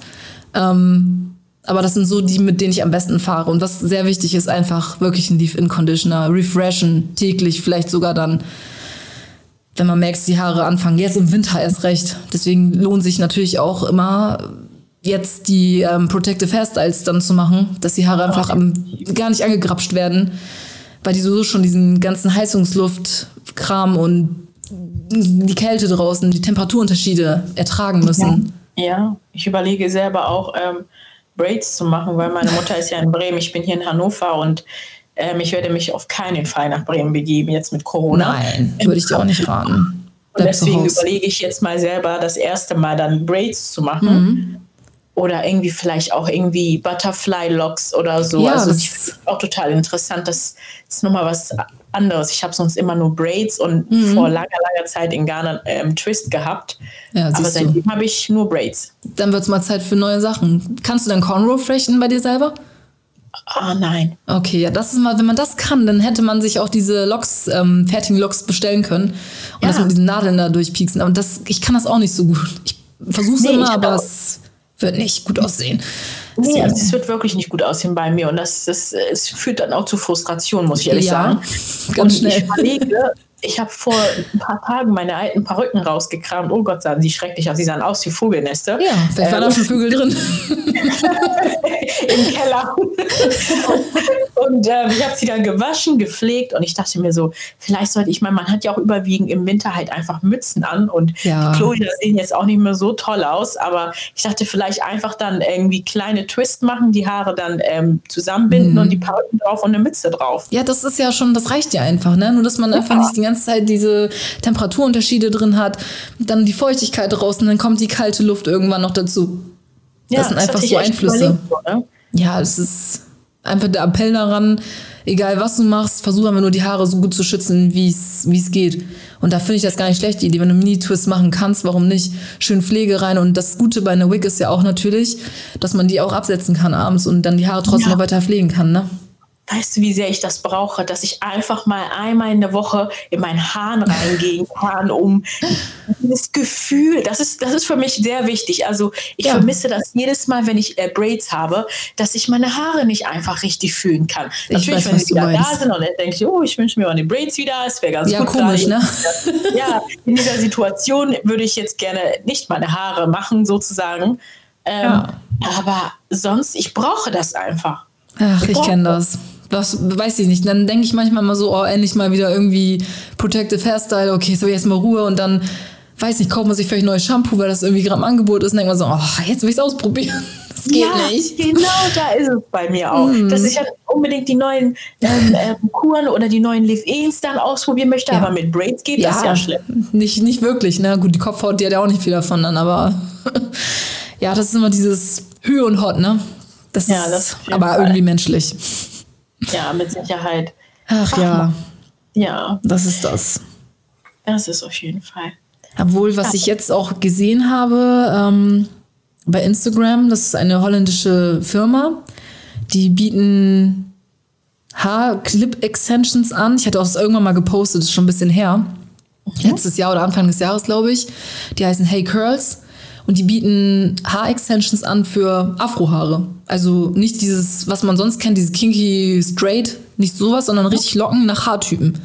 Ähm, aber das sind so die, mit denen ich am besten fahre. Und was sehr wichtig ist, einfach wirklich ein Leave-In-Conditioner, refreshen, täglich, vielleicht sogar dann, wenn man merkt, die Haare anfangen. Jetzt im Winter erst recht. Deswegen lohnt sich natürlich auch immer, jetzt die ähm, Protective Hairstyles dann zu machen, dass die Haare einfach am, gar nicht angegrapscht werden, weil die sowieso schon diesen ganzen Heizungsluft-Kram und die Kälte draußen, die Temperaturunterschiede ertragen müssen. Ja, ja. ich überlege selber auch, ähm, Braids zu machen, weil meine Mutter ist ja in Bremen, ich bin hier in Hannover und Ähm, ich werde mich auf keinen Fall nach Bremen begeben, jetzt mit Corona. Nein, würde ich dir auch nicht raten. Und deswegen überlege ich jetzt mal selber das erste Mal dann Braids zu machen. Mhm. Oder irgendwie vielleicht auch irgendwie Butterfly Locks oder so. Ja, also ich finde auch total interessant. Das ist nochmal was anderes. Ich habe sonst immer nur Braids und mhm. vor langer, langer Zeit in Ghana ähm, Twist gehabt. Ja, Aber seitdem habe ich nur Braids. Dann wird es mal Zeit für neue Sachen. Kannst du dann Cornrow flechten bei dir selber? Ah, nein. Okay, ja, das ist mal, wenn man das kann, dann hätte man sich auch diese Loks, ähm, fertigen Loks bestellen können und ja. das mit diesen Nadeln da durchpieksen. Aber das, ich kann das auch nicht so gut. Ich versuche es nee, immer, aber es wird nicht gut aussehen. Nee, also es wird wirklich nicht gut aussehen bei mir und das, das, es führt dann auch zu Frustration, muss ich ehrlich ja, sagen. Ganz und schnell. ich überlege, ich habe vor ein paar Tagen meine alten Perücken rausgekramt. Oh Gott, sahen sie schrecklich aus. Sie sahen aus wie Vogelnester. Ja, vielleicht waren ähm, da schon Vögel drin. (laughs) Im Keller. und äh, ich habe sie dann gewaschen, gepflegt und ich dachte mir so, vielleicht sollte ich mal, man hat ja auch überwiegend im Winter halt einfach Mützen an und ja. die Chloe, sehen jetzt auch nicht mehr so toll aus, aber ich dachte vielleicht einfach dann irgendwie kleine Twist machen, die Haare dann ähm, zusammenbinden mhm. und die Perücken drauf und eine Mütze drauf. Ja, das ist ja schon, das reicht ja einfach, ne? Nur, dass man ja. einfach nicht die ganze Zeit diese Temperaturunterschiede drin hat, dann die Feuchtigkeit draußen, dann kommt die kalte Luft irgendwann noch dazu. Das ja, sind das einfach so Einflüsse. Ne? Ja, es ist einfach der Appell daran, egal was du machst, versuch einfach nur die Haare so gut zu schützen, wie es geht. Und da finde ich das gar nicht schlecht, die Idee. Wenn du Mini-Twist machen kannst, warum nicht? Schön Pflege rein. Und das Gute bei einer Wig ist ja auch natürlich, dass man die auch absetzen kann abends und dann die Haare trotzdem ja. noch weiter pflegen kann, ne? Weißt du, wie sehr ich das brauche, dass ich einfach mal einmal in der Woche in meinen Haaren reingehen kann, um das Gefühl, das ist, das ist für mich sehr wichtig. Also ich ja. vermisse das jedes Mal, wenn ich äh, Braids habe, dass ich meine Haare nicht einfach richtig fühlen kann. Ich Natürlich, weiß, wenn sie wieder da sind und dann denke ich, oh, ich wünsche mir meine Braids wieder, es wäre ganz ja, gut. Komisch, ne? Ja, in dieser Situation würde ich jetzt gerne nicht meine Haare machen, sozusagen. Ähm, ja. Aber sonst, ich brauche das einfach. Ach, ich, ich kenne das was weiß ich nicht. Dann denke ich manchmal mal so, oh, endlich mal wieder irgendwie Protective Hairstyle, okay, so jetzt mal Ruhe und dann, weiß nicht, kauft man sich vielleicht neues Shampoo, weil das irgendwie gerade im Angebot ist und denkt man so, oh, jetzt will ich es ausprobieren. (laughs) Das geht ja, nicht. Genau, da ist es bei mir auch. Mm. Dass ich halt unbedingt die neuen ähm, ähm, Kuren oder die neuen Live-Ins dann ausprobieren möchte, ja. aber mit Braids geht ja, das ja schlimm. Nicht, nicht wirklich, ne? Gut, die Kopfhaut, die hat ja auch nicht viel davon dann, aber (laughs) ja, das ist immer dieses Höhe und Hot, ne? Das ja, das ist aber irgendwie menschlich. Ja, mit Sicherheit. Ach, Ach ja. Ja. Das ist das. Das ist auf jeden Fall. Obwohl, was ich jetzt auch gesehen habe ähm, bei Instagram, das ist eine holländische Firma, die bieten Haarclip-Extensions an. Ich hatte auch das irgendwann mal gepostet, das ist schon ein bisschen her. Mhm. Letztes Jahr oder Anfang des Jahres, glaube ich. Die heißen Hey Curls. Und die bieten Haarextensions an für Afrohaare. Also nicht dieses, was man sonst kennt, dieses kinky straight, nicht sowas, sondern richtig Locken nach Haartypen.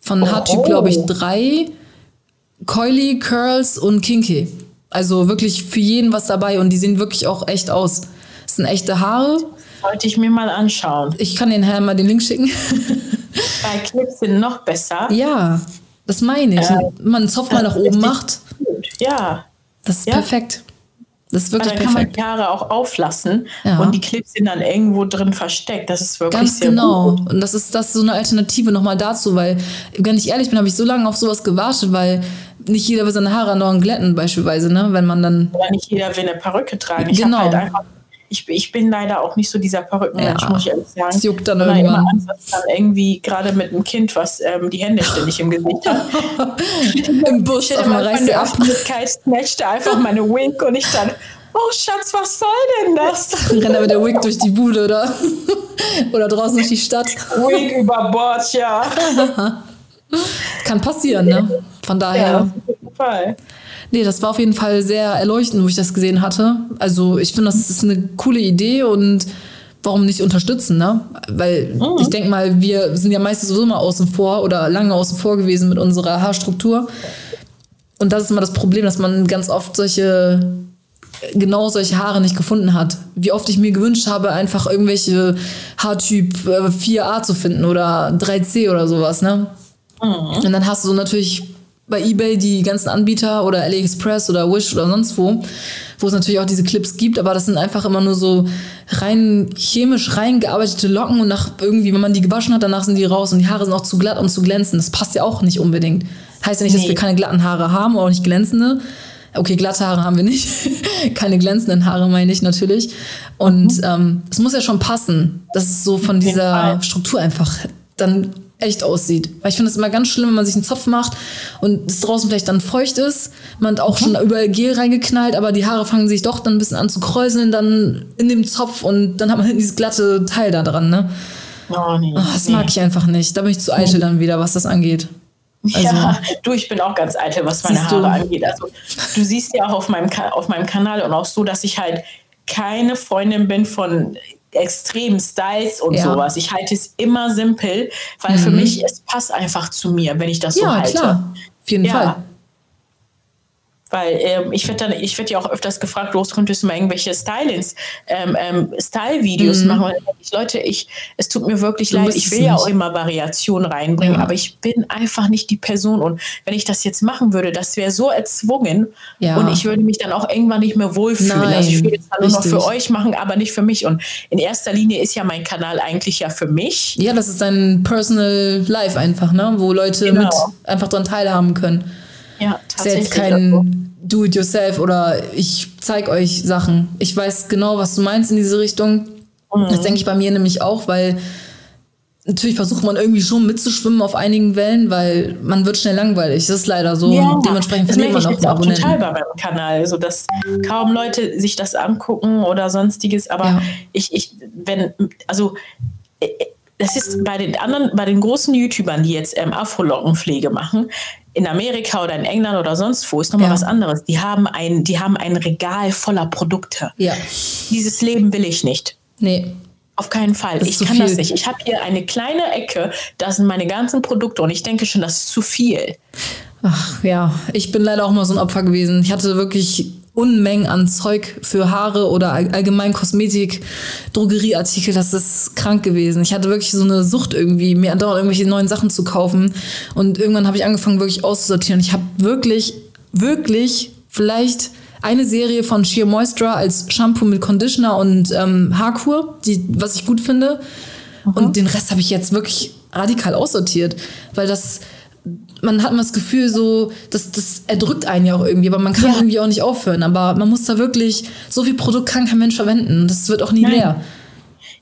Von oh, Haartyp, glaube ich, drei. Coily, Curls und Kinky. Also wirklich für jeden was dabei und die sehen wirklich auch echt aus. Das sind echte Haare. Sollte ich mir mal anschauen. Ich kann den Herrn mal den Link schicken. Bei Clips sind noch besser. Ja, das meine ich. Äh, man einen Zopf mal nach oben macht. Gut. Ja, das ist ja? perfekt. Das ist wirklich dann perfekt. kann man die Haare auch auflassen ja. und die Clips sind dann irgendwo drin versteckt. Das ist wirklich Ganz sehr genau. Gut. Und das ist das ist so eine Alternative nochmal dazu, weil, wenn ich ehrlich bin, habe ich so lange auf sowas gewartet, weil nicht jeder will seine Haare noch glätten beispielsweise, ne? Wenn man dann. Oder nicht jeder will eine Perücke tragen. Ich genau. halt einfach ich, ich bin leider auch nicht so dieser Perückenmensch, ja. muss ich ehrlich sagen. Es juckt dann irgendwann. Immer Angst, dass dann irgendwie gerade mit einem Kind, was ähm, die Hände ständig im Gesicht hat. (laughs) Im Bus auf mal reißt ab. snatchte einfach meine Wink und ich dann, oh Schatz, was soll denn das? Rennt er mit der Wink durch die Bude, oder? (laughs) oder draußen durch die Stadt. Wink über Bord, ja. (laughs) Kann passieren, ne? Von daher. Ja, auf jeden Fall. Nee, das war auf jeden Fall sehr erleuchtend, wo ich das gesehen hatte. Also ich finde, das ist eine coole Idee und warum nicht unterstützen, ne? Weil mhm. ich denke mal, wir sind ja meistens sowieso mal außen vor oder lange außen vor gewesen mit unserer Haarstruktur. Und das ist immer das Problem, dass man ganz oft solche genau solche Haare nicht gefunden hat. Wie oft ich mir gewünscht habe, einfach irgendwelche Haartyp 4a äh, zu finden oder 3c oder sowas, ne? Mhm. Und dann hast du natürlich bei eBay die ganzen Anbieter oder AliExpress oder Wish oder sonst wo, wo es natürlich auch diese Clips gibt, aber das sind einfach immer nur so rein chemisch reingearbeitete Locken und nach irgendwie, wenn man die gewaschen hat, danach sind die raus und die Haare sind auch zu glatt und zu glänzend. Das passt ja auch nicht unbedingt. Heißt ja nicht, nee. dass wir keine glatten Haare haben oder auch nicht glänzende. Okay, glatte Haare haben wir nicht. (laughs) keine glänzenden Haare meine ich natürlich. Und mhm. ähm, es muss ja schon passen, dass es so von dieser Struktur einfach dann echt aussieht. Weil ich finde es immer ganz schlimm, wenn man sich einen Zopf macht und es draußen vielleicht dann feucht ist. Man hat auch mhm. schon überall Gel reingeknallt, aber die Haare fangen sich doch dann ein bisschen an zu kräuseln dann in dem Zopf und dann hat man hinten dieses glatte Teil da dran, ne? Oh, nee, Ach, das nee. mag ich einfach nicht. Da bin ich zu eitel mhm. dann wieder, was das angeht. Also, ja, du, ich bin auch ganz eitel, was meine Haare du? angeht. Also, du siehst ja auch auf meinem, auf meinem Kanal und auch so, dass ich halt keine Freundin bin von extremen Styles und ja. sowas. Ich halte es immer simpel, weil mhm. für mich es passt einfach zu mir, wenn ich das ja, so halte. Klar. Auf jeden ja. Fall. Weil ähm, ich werde ich werd ja auch öfters gefragt, los könntest du mal irgendwelche Stylings, ähm, ähm, Style-Videos mhm. machen. Ich, Leute, ich, es tut mir wirklich leid. Ich will ja auch immer Variationen reinbringen, ja. aber ich bin einfach nicht die Person. Und wenn ich das jetzt machen würde, das wäre so erzwungen ja. und ich würde mich dann auch irgendwann nicht mehr wohlfühlen. Nein, also ich würde es nur noch für euch machen, aber nicht für mich. Und in erster Linie ist ja mein Kanal eigentlich ja für mich. Ja, das ist ein Personal Life einfach, ne? wo Leute genau. mit einfach daran teilhaben können. Ja, tatsächlich. Ist jetzt kein Do-it-yourself oder ich zeige euch Sachen. Ich weiß genau, was du meinst in diese Richtung. Mhm. Das denke ich bei mir nämlich auch, weil natürlich versucht man irgendwie schon mitzuschwimmen auf einigen Wellen, weil man wird schnell langweilig. Das ist leider so. Ja, und dementsprechend verliert man auch Abonnenten. total bei meinem Kanal, so dass kaum Leute sich das angucken oder sonstiges. Aber ja. ich, ich, wenn, also das ist bei den anderen, bei den großen YouTubern, die jetzt ähm, Afro-Lockenpflege machen, in Amerika oder in England oder sonst wo ist nochmal ja. was anderes. Die haben ein, die haben ein Regal voller Produkte. Ja. Dieses Leben will ich nicht. Nee. Auf keinen Fall. Ich kann viel. das nicht. Ich habe hier eine kleine Ecke, da sind meine ganzen Produkte und ich denke schon, das ist zu viel. Ach ja, ich bin leider auch mal so ein Opfer gewesen. Ich hatte wirklich Unmengen an Zeug für Haare oder allgemein Kosmetik, Drogerieartikel, das ist krank gewesen. Ich hatte wirklich so eine Sucht irgendwie, mir andauernd irgendwelche neuen Sachen zu kaufen. Und irgendwann habe ich angefangen, wirklich auszusortieren. Ich habe wirklich, wirklich vielleicht eine Serie von Sheer Moisture als Shampoo mit Conditioner und ähm, Haarkur, die, was ich gut finde. Mhm. Und den Rest habe ich jetzt wirklich radikal aussortiert, weil das man hat immer das Gefühl, so, das, das erdrückt einen ja auch irgendwie, aber man kann ja. irgendwie auch nicht aufhören. Aber man muss da wirklich, so viel Produkt kann kein Mensch verwenden. Das wird auch nie Nein. leer.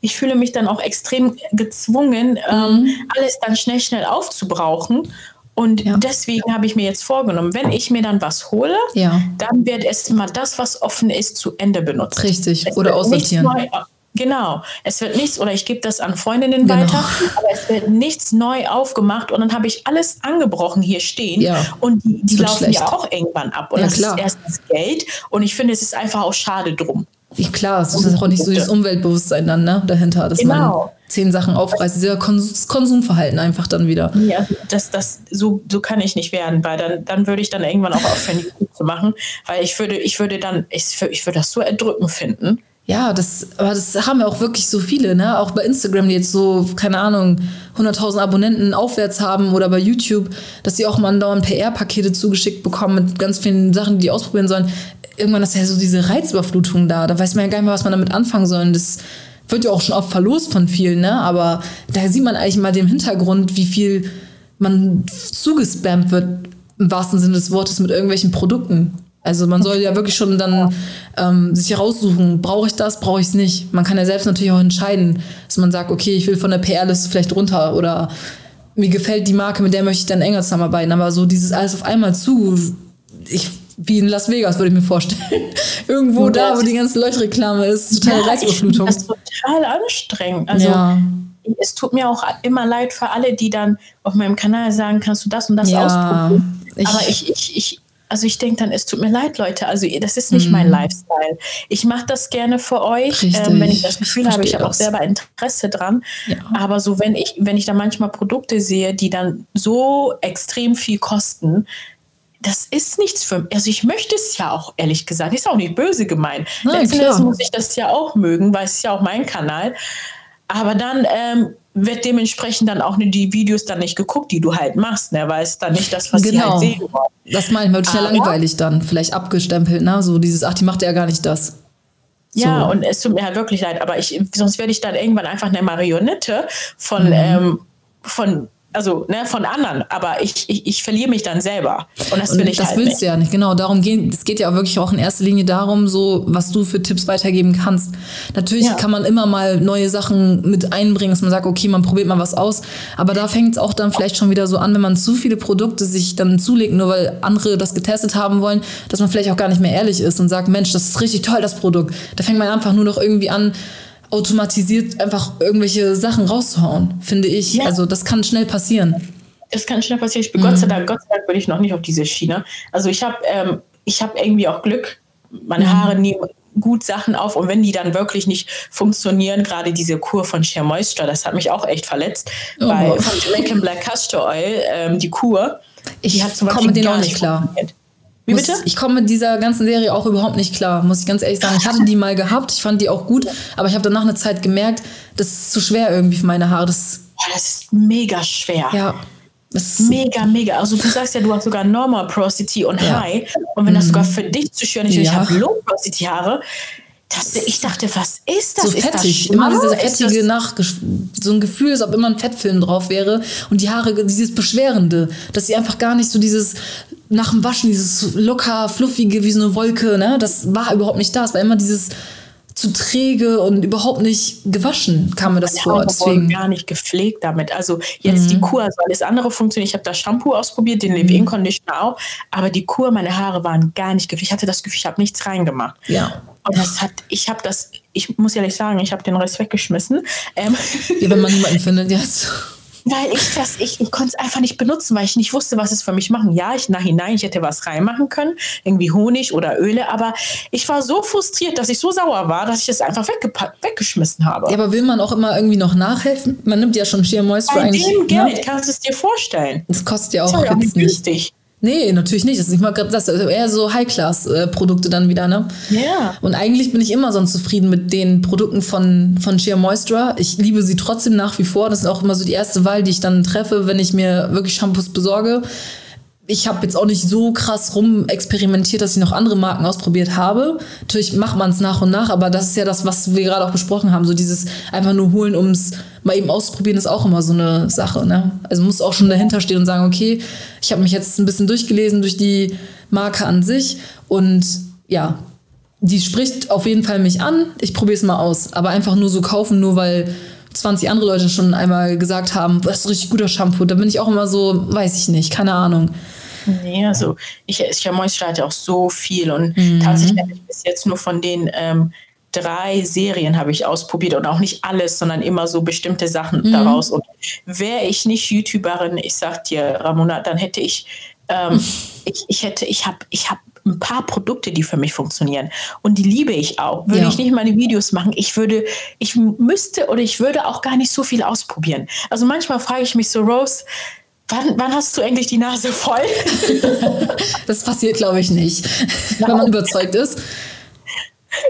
Ich fühle mich dann auch extrem gezwungen, ähm, mhm. ähm, alles dann schnell, schnell aufzubrauchen. Und ja. deswegen habe ich mir jetzt vorgenommen, wenn ich mir dann was hole, ja. dann wird es immer das, was offen ist, zu Ende benutzt. Richtig, es oder aussortieren. Neu, Genau. Es wird nichts, oder ich gebe das an Freundinnen genau. weiter, aber es wird nichts neu aufgemacht und dann habe ich alles angebrochen hier stehen ja. und die, die laufen schlecht. ja auch irgendwann ab. Und ja, das klar. ist erstens Geld und ich finde, es ist einfach auch schade drum. Ja, klar, es ist auch nicht so dieses Umweltbewusstsein dann ne, dahinter, dass genau. man zehn Sachen aufreißt. Dieser Konsumverhalten einfach dann wieder. Ja, das, das, so, so kann ich nicht werden, weil dann, dann würde ich dann irgendwann auch aufhören, YouTube zu machen, weil ich würde, ich würde dann, ich, ich würde das so erdrückend finden. Ja, das, aber das haben ja auch wirklich so viele, ne? Auch bei Instagram, die jetzt so, keine Ahnung, 100.000 Abonnenten aufwärts haben oder bei YouTube, dass sie auch mal dauernd PR-Pakete zugeschickt bekommen mit ganz vielen Sachen, die die ausprobieren sollen. Irgendwann ist ja so diese Reizüberflutung da. Da weiß man ja gar nicht mehr, was man damit anfangen soll. Und das wird ja auch schon oft verlost von vielen, ne? Aber da sieht man eigentlich mal den Hintergrund, wie viel man zugespammt wird, im wahrsten Sinne des Wortes, mit irgendwelchen Produkten. Also man soll ja wirklich schon dann ähm, sich heraussuchen, brauche ich das, brauche ich es nicht. Man kann ja selbst natürlich auch entscheiden, dass man sagt, okay, ich will von der PR-Liste vielleicht runter oder mir gefällt die Marke, mit der möchte ich dann enger zusammenarbeiten. Aber so dieses alles auf einmal zu, ich, wie in Las Vegas würde ich mir vorstellen. (laughs) Irgendwo Und da, wo die ganze Leuchtreklame ist, total ja, Reizüberflutung. Das ist total anstrengend. Also ja. es tut mir auch immer leid für alle, die dann auf meinem Kanal sagen, kannst du das und das ja, ausprobieren. Aber ich, ich, ich also ich denke dann, es tut mir leid, Leute. Also das ist nicht mhm. mein Lifestyle. Ich mache das gerne für euch, ähm, wenn ich das Gefühl ich habe, ich habe auch selber Interesse dran. Ja. Aber so wenn ich, wenn ich da manchmal Produkte sehe, die dann so extrem viel kosten, das ist nichts für mich. Also ich möchte es ja auch, ehrlich gesagt. Ist auch nicht böse gemeint. Nein, Letzten muss ich das ja auch mögen, weil es ist ja auch mein Kanal. Aber dann ähm, wird dementsprechend dann auch die Videos dann nicht geguckt, die du halt machst, ne? weil es dann nicht das, was genau. sie halt sehen wollen. Das meine ich, wird schnell langweilig dann, vielleicht abgestempelt, ne? So dieses, ach, die macht ja gar nicht das. Ja, so. und es tut mir halt wirklich leid, aber ich, sonst werde ich dann irgendwann einfach eine Marionette von, mhm. ähm, von also ne, von anderen, aber ich, ich, ich verliere mich dann selber. Und das will ich das halt willst nicht. du ja nicht, genau. Darum geht es geht ja auch wirklich auch in erster Linie darum, so was du für Tipps weitergeben kannst. Natürlich ja. kann man immer mal neue Sachen mit einbringen, dass man sagt, okay, man probiert mal was aus. Aber da fängt es auch dann vielleicht schon wieder so an, wenn man zu viele Produkte sich dann zulegt, nur weil andere das getestet haben wollen, dass man vielleicht auch gar nicht mehr ehrlich ist und sagt, Mensch, das ist richtig toll, das Produkt. Da fängt man einfach nur noch irgendwie an, automatisiert einfach irgendwelche Sachen rauszuhauen, finde ich. Ja. Also das kann schnell passieren. Das kann schnell passieren. Ich bin mhm. Gott sei Dank, Gott sei Dank bin ich noch nicht auf diese Schiene. Also ich habe ähm, ich habe irgendwie auch Glück. Meine mhm. Haare nehmen gut Sachen auf und wenn die dann wirklich nicht funktionieren, gerade diese Kur von Sheer Moisture, das hat mich auch echt verletzt. Oh. Bei von Jamaican Black Castor Oil, ähm, die Kur, ich die hat zum komme mit denen auch nicht klar. Wie bitte? ich komme mit dieser ganzen Serie auch überhaupt nicht klar, muss ich ganz ehrlich sagen. Ich hatte die mal gehabt, ich fand die auch gut, aber ich habe danach eine Zeit gemerkt, das ist zu schwer irgendwie für meine Haare. Das, Boah, das ist mega schwer. Ja. Das ist mega, mega. Also du sagst ja, du hast sogar Normal Porosity und ja. High. Und wenn das mhm. sogar für dich zu schwer ist, ja. ich habe Low Porosity Haare, das, ich dachte, was ist das? So fettig, das immer diese fettige Nach so ein Gefühl, als ob immer ein Fettfilm drauf wäre und die Haare, dieses Beschwerende, dass sie einfach gar nicht so dieses nach dem Waschen, dieses locker, fluffige, wie so eine Wolke, ne, das war überhaupt nicht da. Es war immer dieses zu träge und überhaupt nicht gewaschen, kam mir das Meine vor. Deswegen gar nicht gepflegt damit. Also jetzt mhm. die Kur, also alles andere funktioniert. Ich habe das Shampoo ausprobiert, den Leave-In Conditioner auch, aber die Kur, meine Haare waren gar nicht gepflegt. Ich hatte das Gefühl, ich habe nichts reingemacht. Ja. Und das hat, ich habe das, ich muss ehrlich sagen, ich habe den Rest weggeschmissen. Ähm. Ja, wenn man (laughs) niemanden findet jetzt. Weil ich das, ich, ich konnte es einfach nicht benutzen, weil ich nicht wusste, was es für mich machen. Ja, ich nachhinein, ich hätte was reinmachen können, irgendwie Honig oder Öle, aber ich war so frustriert, dass ich so sauer war, dass ich es einfach weggeschmissen habe. Ja, aber will man auch immer irgendwie noch nachhelfen? Man nimmt ja schon Sheer Moisture Bei eigentlich. Bei dem Geld ne? kannst du es dir vorstellen. Das kostet ja auch, das ist ja auch nicht günstig. Nee, natürlich nicht. Das ist nicht mal gerade das. Also eher so High-Class-Produkte dann wieder, ne? Ja. Yeah. Und eigentlich bin ich immer sonst zufrieden mit den Produkten von, von Sheer Moisture. Ich liebe sie trotzdem nach wie vor. Das ist auch immer so die erste Wahl, die ich dann treffe, wenn ich mir wirklich Shampoos besorge ich habe jetzt auch nicht so krass rum experimentiert, dass ich noch andere Marken ausprobiert habe. Natürlich macht man es nach und nach, aber das ist ja das, was wir gerade auch besprochen haben. So dieses einfach nur holen, um es mal eben auszuprobieren, ist auch immer so eine Sache. Ne? Also muss auch schon dahinter stehen und sagen, okay, ich habe mich jetzt ein bisschen durchgelesen durch die Marke an sich und ja, die spricht auf jeden Fall mich an. Ich probiere es mal aus. Aber einfach nur so kaufen, nur weil 20 andere Leute schon einmal gesagt haben, das ist ein richtig guter Shampoo. Da bin ich auch immer so, weiß ich nicht, keine Ahnung. Nee, also ich, ich ja Moisture auch so viel und mhm. tatsächlich habe ich bis jetzt nur von den ähm, drei Serien habe ich ausprobiert und auch nicht alles, sondern immer so bestimmte Sachen mhm. daraus. Und wäre ich nicht YouTuberin, ich sag dir, Ramona, dann hätte ich, ähm, (laughs) ich, ich hätte, ich habe, ich habe ein paar Produkte, die für mich funktionieren. Und die liebe ich auch. Würde ja. ich nicht meine Videos machen, ich würde, ich müsste oder ich würde auch gar nicht so viel ausprobieren. Also manchmal frage ich mich so, Rose, Wann, wann, hast du endlich die Nase voll? (laughs) das passiert, glaube ich, nicht, wenn man überzeugt ist.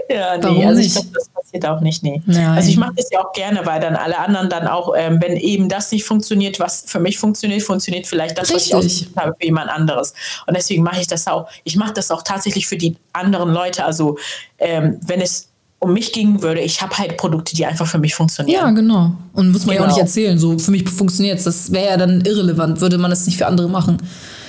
Ja, nee, Warum also ich glaube, das passiert auch nicht, nee. Nein. Also ich mache das ja auch gerne, weil dann alle anderen dann auch, ähm, wenn eben das nicht funktioniert, was für mich funktioniert, funktioniert vielleicht das, Richtig. was ich habe für jemand anderes. Und deswegen mache ich das auch. Ich mache das auch tatsächlich für die anderen Leute. Also ähm, wenn es um mich ging, würde ich habe halt Produkte, die einfach für mich funktionieren. Ja, genau. Und muss man genau. ja auch nicht genau. erzählen, so für mich funktioniert es. Das wäre ja dann irrelevant, würde man es nicht für andere machen.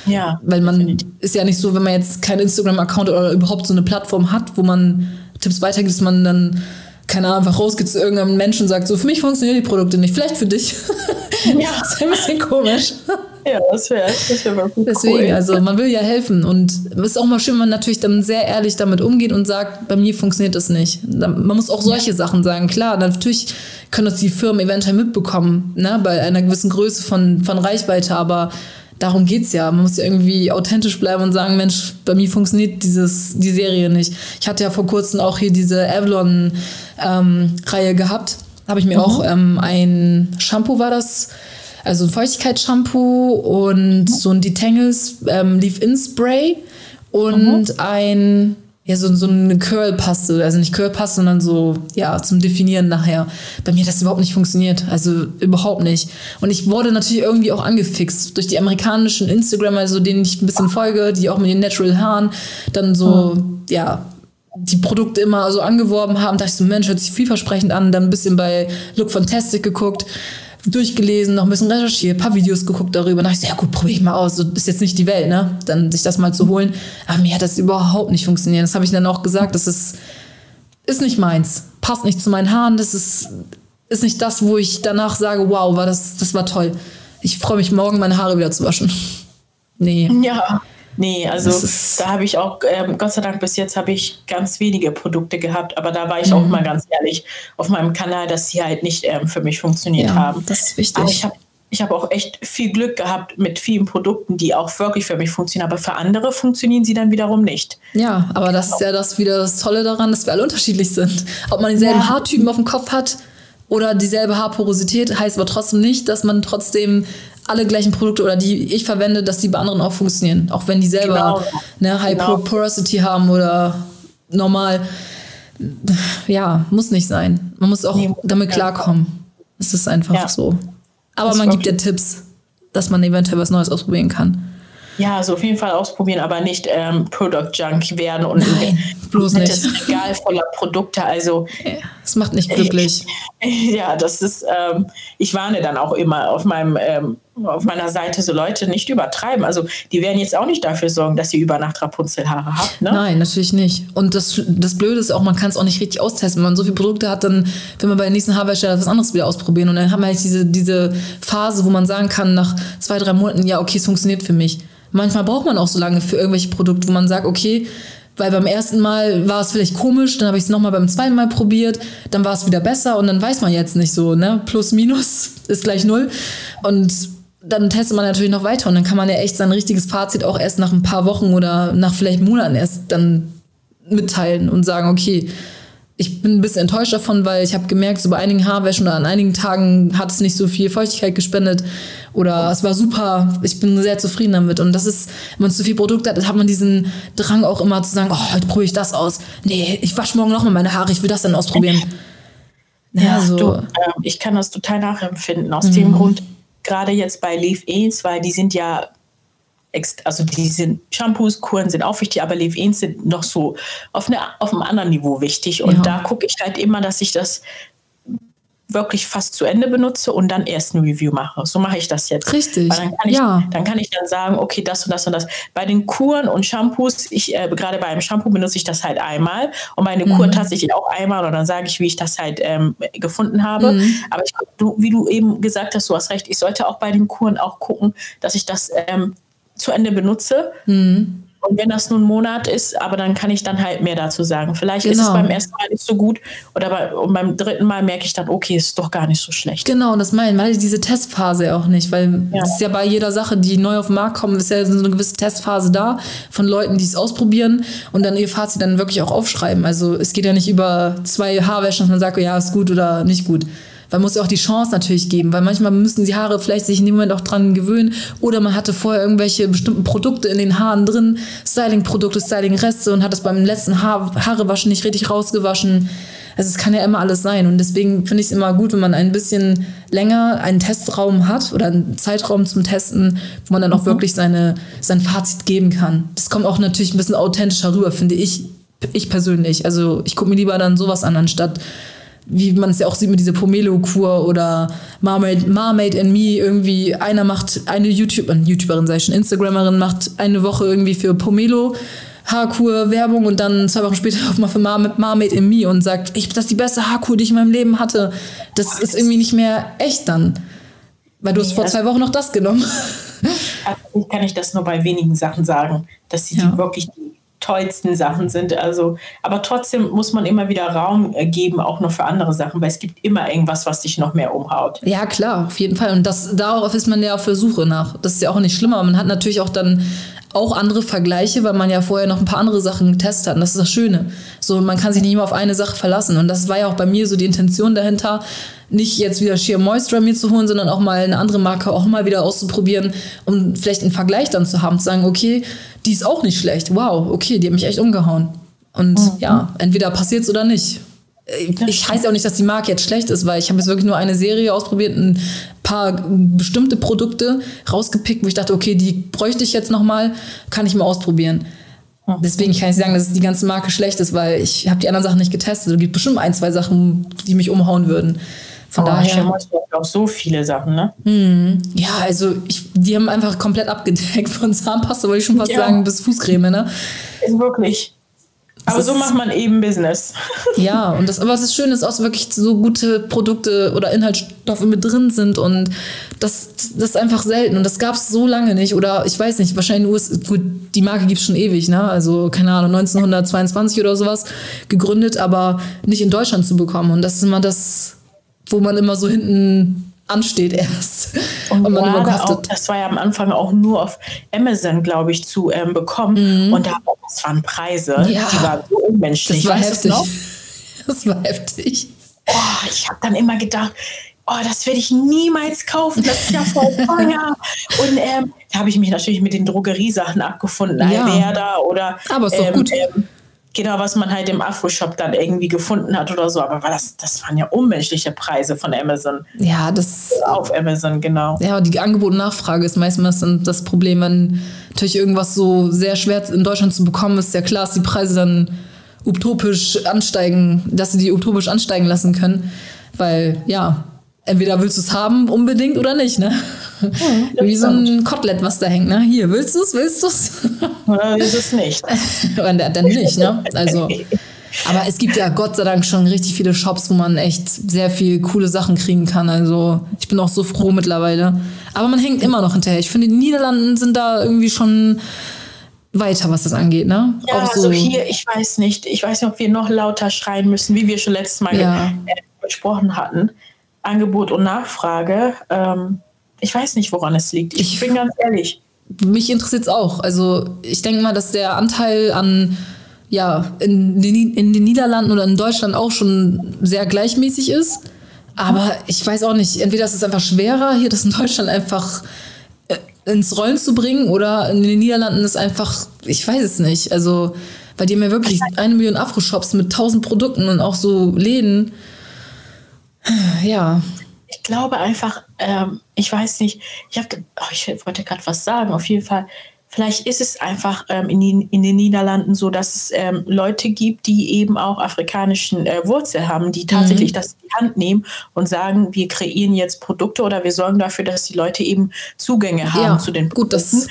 Ja. Weil man definitiv. ist ja nicht so, wenn man jetzt keinen Instagram-Account oder überhaupt so eine Plattform hat, wo man Tipps weitergibt, dass man dann keine Ahnung, einfach rausgeht zu irgendeinem Menschen und sagt, so für mich funktionieren die Produkte nicht, vielleicht für dich. (laughs) Ja. das ist ein bisschen komisch. (laughs) Ja, das wäre das wär wirklich Deswegen, cool. also man will ja helfen und es ist auch mal schön, wenn man natürlich dann sehr ehrlich damit umgeht und sagt, bei mir funktioniert das nicht. Man muss auch solche ja. Sachen sagen. Klar, natürlich können das die Firmen eventuell mitbekommen, ne, bei einer gewissen Größe von, von Reichweite, aber darum geht es ja. Man muss ja irgendwie authentisch bleiben und sagen, Mensch, bei mir funktioniert dieses, die Serie nicht. Ich hatte ja vor kurzem auch hier diese Avalon-Reihe ähm, gehabt. Habe ich mir mhm. auch ähm, ein Shampoo war das, also ein Feuchtigkeitsshampoo und mhm. so ein Detangles ähm, Leave-In-Spray und mhm. ein ja, so, so eine Curl-Paste, also nicht Curl-Paste, sondern so, ja, zum Definieren nachher. Bei mir hat das überhaupt nicht funktioniert, also überhaupt nicht. Und ich wurde natürlich irgendwie auch angefixt durch die amerikanischen Instagram, also denen ich ein bisschen folge, die auch mit den Natural Haaren dann so, mhm. ja, die Produkte immer so angeworben haben, Da dachte ich so, Mensch, hört sich vielversprechend an, dann ein bisschen bei Look Fantastic geguckt durchgelesen, noch ein bisschen recherchiert, ein paar Videos geguckt darüber. Da dachte ich, ja gut, probiere ich mal aus. So ist jetzt nicht die Welt, ne? Dann sich das mal zu holen. Aber mir hat das überhaupt nicht funktioniert. Das habe ich dann auch gesagt. Das ist, ist nicht meins. Passt nicht zu meinen Haaren. Das ist, ist nicht das, wo ich danach sage, wow, war das, das war toll. Ich freue mich morgen, meine Haare wieder zu waschen. Nee. Ja. Nee, also da habe ich auch, ähm, Gott sei Dank bis jetzt habe ich ganz wenige Produkte gehabt, aber da war ich mhm. auch mal ganz ehrlich auf meinem Kanal, dass sie halt nicht ähm, für mich funktioniert ja, haben. Das ist wichtig. Aber ich habe ich habe auch echt viel Glück gehabt mit vielen Produkten, die auch wirklich für mich funktionieren, aber für andere funktionieren sie dann wiederum nicht. Ja, aber das ist ja das wieder das Tolle daran, dass wir alle unterschiedlich sind. Ob man dieselben ja. Haartypen auf dem Kopf hat oder dieselbe Haarporosität, heißt aber trotzdem nicht, dass man trotzdem alle gleichen Produkte oder die ich verwende, dass die bei anderen auch funktionieren. Auch wenn die selber genau. ne, High genau. Porosity haben oder normal. Ja, muss nicht sein. Man muss auch nee, damit klarkommen. Es ist einfach ja. so. Aber das man gibt ja Tipps, dass man eventuell was Neues ausprobieren kann. Ja, also auf jeden Fall ausprobieren, aber nicht ähm, Product Junk werden und Nein, bloß nicht. Das (laughs) Regal voller Produkte. Also das macht nicht glücklich. (laughs) ja, das ist. Ähm, ich warne dann auch immer auf meinem ähm, auf meiner Seite so Leute nicht übertreiben. Also die werden jetzt auch nicht dafür sorgen, dass ihr über Nacht Rapunzelhaare habt. Ne? Nein, natürlich nicht. Und das, das Blöde ist auch, man kann es auch nicht richtig austesten. Wenn man so viele Produkte hat, dann will man bei der nächsten Haarwäsche was anderes wieder ausprobieren. Und dann haben wir halt diese, diese Phase, wo man sagen kann, nach zwei, drei Monaten, ja, okay, es funktioniert für mich. Manchmal braucht man auch so lange für irgendwelche Produkte, wo man sagt, okay, weil beim ersten Mal war es vielleicht komisch, dann habe ich es nochmal beim zweiten Mal probiert, dann war es wieder besser und dann weiß man jetzt nicht so, ne? Plus, minus (laughs) ist gleich null. Und dann testet man natürlich noch weiter und dann kann man ja echt sein richtiges Fazit auch erst nach ein paar Wochen oder nach vielleicht Monaten erst dann mitteilen und sagen, okay, ich bin ein bisschen enttäuscht davon, weil ich habe gemerkt, so bei einigen Haarwäschen oder an einigen Tagen hat es nicht so viel Feuchtigkeit gespendet oder es war super, ich bin sehr zufrieden damit. Und das ist, wenn man zu viel Produkt hat, hat man diesen Drang auch immer zu sagen, oh, heute probiere ich das aus. Nee, ich wasche morgen nochmal meine Haare, ich will das dann ausprobieren. Ja, ja so. Du, äh, ich kann das total nachempfinden. Aus mhm. dem Grund, gerade jetzt bei Leaf Ains, weil die sind ja also die sind Shampoos, Kuren sind auch wichtig, aber Leave-Ins sind noch so auf, eine, auf einem anderen Niveau wichtig. Und ja. da gucke ich halt immer, dass ich das wirklich fast zu Ende benutze und dann erst ein Review mache. So mache ich das jetzt. Richtig. Dann kann ich, ja. dann kann ich dann sagen, okay, das und das und das. Bei den Kuren und Shampoos, ich äh, gerade bei einem Shampoo benutze ich das halt einmal und meine mhm. Kur tatsächlich auch einmal und dann sage ich, wie ich das halt ähm, gefunden habe. Mhm. Aber ich, du, wie du eben gesagt hast, du hast recht, ich sollte auch bei den Kuren auch gucken, dass ich das ähm, zu Ende benutze. Mhm. Und wenn das nur ein Monat ist, aber dann kann ich dann halt mehr dazu sagen. Vielleicht genau. ist es genau. beim ersten Mal nicht so gut oder bei, und beim dritten Mal merke ich dann, okay, ist doch gar nicht so schlecht. Genau, das meine ich, weil diese Testphase auch nicht, weil ja. ist ja bei jeder Sache, die neu auf den Markt kommt, ist ja so eine gewisse Testphase da von Leuten, die es ausprobieren und dann ihr Fazit dann wirklich auch aufschreiben. Also es geht ja nicht über zwei Haarwäschen, dass man sagt, ja, ist gut oder nicht gut. Man muss ja auch die Chance natürlich geben, weil manchmal müssen die Haare vielleicht sich in dem Moment auch dran gewöhnen oder man hatte vorher irgendwelche bestimmten Produkte in den Haaren drin, Styling-Produkte, Styling-Reste und hat es beim letzten Haar Haarewaschen nicht richtig rausgewaschen. Also es kann ja immer alles sein und deswegen finde ich es immer gut, wenn man ein bisschen länger einen Testraum hat oder einen Zeitraum zum Testen, wo man dann auch mhm. wirklich seine, sein Fazit geben kann. Das kommt auch natürlich ein bisschen authentischer rüber, finde ich, ich persönlich. Also ich gucke mir lieber dann sowas an, anstatt wie man es ja auch sieht mit dieser Pomelo-Kur oder Marmaid, Marmaid and Me, irgendwie einer macht, eine YouTube, eine YouTuberin, sei schon, Instagramerin macht eine Woche irgendwie für Pomelo Haarkur Werbung und dann zwei Wochen später (laughs) auf mal für Marmaid in Me und sagt, ich, das ist die beste Haarkur, die ich in meinem Leben hatte. Das ist irgendwie nicht mehr echt dann. Weil du hast vor zwei Wochen noch das genommen. (laughs) Also kann ich das nur bei wenigen Sachen sagen, dass sie ja. wirklich die tollsten Sachen sind. Also, aber trotzdem muss man immer wieder Raum äh, geben, auch noch für andere Sachen, weil es gibt immer irgendwas, was dich noch mehr umhaut. Ja, klar, auf jeden Fall. Und das, darauf ist man ja auf der Suche nach. Das ist ja auch nicht schlimmer. Man hat natürlich auch dann auch andere Vergleiche, weil man ja vorher noch ein paar andere Sachen getestet hat. Und das ist das Schöne. So, man kann sich nicht immer auf eine Sache verlassen. Und das war ja auch bei mir so die Intention dahinter, nicht jetzt wieder Sheer Moisture mir zu holen, sondern auch mal eine andere Marke auch mal wieder auszuprobieren, um vielleicht einen Vergleich dann zu haben, zu sagen, okay, die ist auch nicht schlecht. Wow, okay, die hat mich echt umgehauen. Und mhm. ja, entweder passiert es oder nicht. Ich heiße auch nicht, dass die Marke jetzt schlecht ist, weil ich habe jetzt wirklich nur eine Serie ausprobiert, ein paar bestimmte Produkte rausgepickt, wo ich dachte, okay, die bräuchte ich jetzt nochmal, kann ich mal ausprobieren. Deswegen kann ich sagen, dass die ganze Marke schlecht ist, weil ich habe die anderen Sachen nicht getestet. Es gibt bestimmt ein, zwei Sachen, die mich umhauen würden. Von oh, daher. auch so viele Sachen, ne? Mhm. Ja, also ich, die haben einfach komplett abgedeckt (laughs) von Zahnpasta, wollte ich schon fast ja. sagen, bis Fußcreme, ne? Ist wirklich. Aber so macht man eben Business. (laughs) Ja, und das, aber es ist schön, dass auch wirklich so gute Produkte oder Inhaltsstoffe mit drin sind und das, das ist einfach selten und das gab es so lange nicht oder ich weiß nicht, wahrscheinlich nur, gut, die Marke gibt es schon ewig, ne? also keine Ahnung, 1922 oder sowas gegründet, aber nicht in Deutschland zu bekommen und das ist immer das, wo man immer so hinten ansteht erst. Und, und man immer auch, das war ja am Anfang auch nur auf Amazon, glaube ich, zu ähm, bekommen. Mhm. Und da, das waren Preise, ja. die waren so unmenschlich. Das war weißt heftig. (laughs) Das war heftig. Oh, ich habe dann immer gedacht, oh, das werde ich niemals kaufen, das ist ja voll (laughs) teuer. und ähm, da habe ich mich natürlich mit den Drogeriesachen abgefunden, ja. Alverda oder Aber ist doch ähm, gut. Ähm, genau, was man halt im Afro-Shop dann irgendwie gefunden hat oder so. Aber das, das waren ja unmenschliche Preise von Amazon. Ja, das. Auf Amazon, genau. Ja, die Angebot und Nachfrage ist meistens das Problem, wenn natürlich irgendwas so sehr schwer in Deutschland zu bekommen ist. Ja klar, dass die Preise dann utopisch ansteigen, dass sie die utopisch ansteigen lassen können. Weil, ja, entweder willst du es haben unbedingt oder nicht, ne? Ja, Wie so ein Kotelett, was da hängt, ne? Hier, willst du es, willst du es? Oder ist es nicht? (laughs) oder dann nicht, ne? Also, aber es gibt ja Gott sei Dank schon richtig viele Shops, wo man echt sehr viel coole Sachen kriegen kann. Also ich bin auch so froh mittlerweile. Aber man hängt immer noch hinterher. Ich finde, die Niederlanden sind da irgendwie schon weiter, was das angeht, ne? Ja, auch so also hier, ich weiß nicht. Ich weiß nicht, ob wir noch lauter schreien müssen, wie wir schon letztes Mal ja. gesprochen hatten. Angebot und Nachfrage. Ähm, ich weiß nicht, woran es liegt. Ich, ich bin ganz ehrlich. Mich interessiert es auch. Also ich denke mal, dass der Anteil an ja, in den, in den Niederlanden oder in Deutschland auch schon sehr gleichmäßig ist. Aber ich weiß auch nicht, entweder ist es einfach schwerer, hier das in Deutschland einfach äh, ins Rollen zu bringen oder in den Niederlanden ist einfach, ich weiß es nicht. Also, weil die haben ja wirklich eine Million Afro-Shops mit tausend Produkten und auch so Läden. Ja. Ich glaube einfach, ähm, ich weiß nicht, ich, hab, oh, ich wollte gerade was sagen, auf jeden Fall. Vielleicht ist es einfach ähm, in, die, in, den Niederlanden so, dass es ähm, Leute gibt, die eben auch afrikanischen äh, Wurzel haben, die tatsächlich mhm. das in die Hand nehmen und sagen, wir kreieren jetzt Produkte oder wir sorgen dafür, dass die Leute eben Zugänge haben ja, zu den Produkten. Gut, das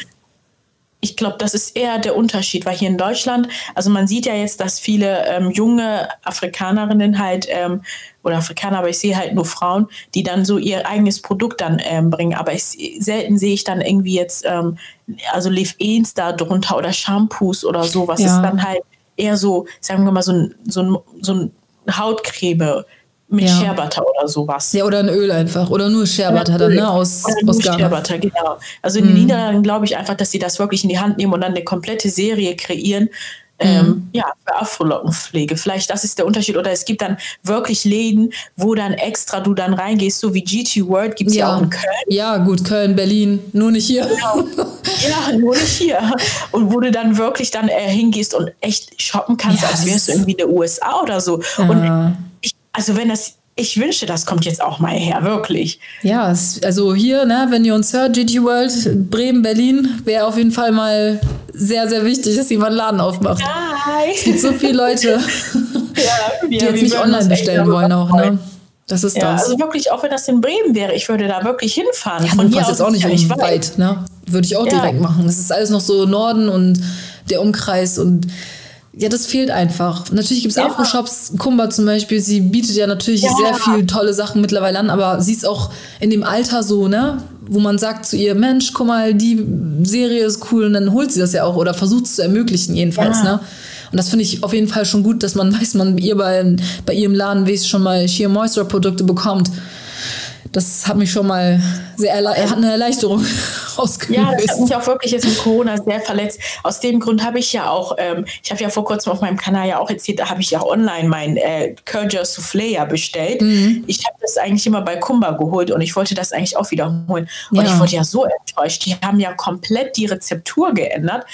ich glaube, das ist eher der Unterschied, weil hier in Deutschland, also man sieht ja jetzt, dass viele ähm, junge Afrikanerinnen halt ähm, oder Afrikaner, aber ich sehe halt nur Frauen, die dann so ihr eigenes Produkt dann ähm, bringen. Aber ich, selten sehe ich dann irgendwie jetzt, ähm, also Leave-Ins da drunter oder Shampoos oder so, was ja. ist dann halt eher so, sagen wir mal, so ein, so ein, so ein Hautcreme mit ja. Scherbutter oder sowas. Ja, oder ein Öl einfach. Oder nur Scherbutter dann, ne? Aus, oder aus nur Scherbutter, genau. Also in den mhm. Niederlanden glaube ich einfach, dass sie das wirklich in die Hand nehmen und dann eine komplette Serie kreieren, ähm, mhm. ja, für Afrolockenpflege. Vielleicht das ist der Unterschied. Oder es gibt dann wirklich Läden, wo dann extra du dann reingehst, so wie GT World gibt es ja. ja. auch in Köln. Ja, gut, Köln, Berlin, nur nicht hier. Genau. Ja, nur nicht hier. Und wo du dann wirklich dann äh, hingehst und echt shoppen kannst, ja, als wärst du irgendwie in den USA oder so. Ja. Und ich, also wenn das ich wünsche, das kommt jetzt auch mal her, wirklich. Ja, also hier, ne, wenn ihr uns hört, GT World, Bremen, Berlin, wäre auf jeden Fall mal sehr, sehr wichtig, dass jemand einen Laden aufmacht. Hi. Es gibt so viele Leute, (laughs) (laughs) ja, die jetzt nicht online bestellen wollen auch, ne? Das ist ja, das. Also wirklich, auch wenn das in Bremen wäre, ich würde da wirklich hinfahren. Ja, Von hier aus jetzt auch nicht weit, weit, ne? Würde ich auch ja. direkt machen. Das ist alles noch so Norden und der Umkreis und ja, das fehlt einfach. Natürlich gibt es ja. Afro-Shops, Kumba zum Beispiel, sie bietet ja natürlich ja. sehr viele tolle Sachen mittlerweile an, aber sie ist auch in dem Alter so, ne? Wo man sagt zu ihr, Mensch, guck mal, die Serie ist cool und dann holt sie das ja auch oder versucht es zu ermöglichen, jedenfalls, ja. ne? Und das finde ich auf jeden Fall schon gut, dass man (laughs) weiß, man ihr bei, bei ihrem Laden wenigstens schon mal Sheer Moisture Produkte bekommt das hat mich schon mal sehr hat eine Erleichterung (laughs) ausgelöst. Ja, das hat mich auch wirklich jetzt mit Corona sehr verletzt. Aus dem Grund habe ich ja auch, ähm, ich habe ja vor kurzem auf meinem Kanal ja auch erzählt, da habe ich ja online mein äh, Curger Soufflé ja bestellt. Mhm. Ich habe das eigentlich immer bei Kumba geholt und ich wollte das eigentlich auch wiederholen. Und ja. ich wurde ja so enttäuscht. Die haben ja komplett die Rezeptur geändert.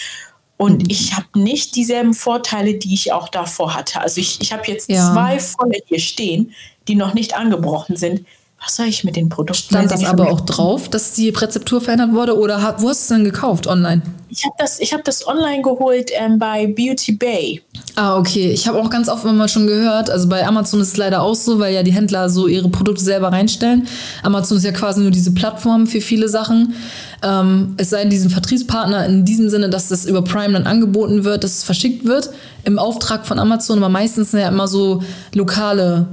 Und mhm. ich habe nicht dieselben Vorteile, die ich auch davor hatte. Also ich, ich habe jetzt ja. zwei volle hier stehen, die noch nicht angebrochen sind. Was soll ich mit den Produkten? Stand das aber auch drauf, dass die Rezeptur verändert wurde? Oder hat, wo hast du es denn gekauft online? Ich habe das, hab das online geholt ähm, bei Beauty Bay. Ah, okay. Ich habe auch ganz oft immer schon gehört, also bei Amazon ist es leider auch so, weil ja die Händler so ihre Produkte selber reinstellen. Amazon ist ja quasi nur diese Plattform für viele Sachen. Ähm, es sei denn, diesen Vertriebspartner in diesem Sinne, dass das über Prime dann angeboten wird, dass es verschickt wird im Auftrag von Amazon, aber meistens sind ja immer so lokale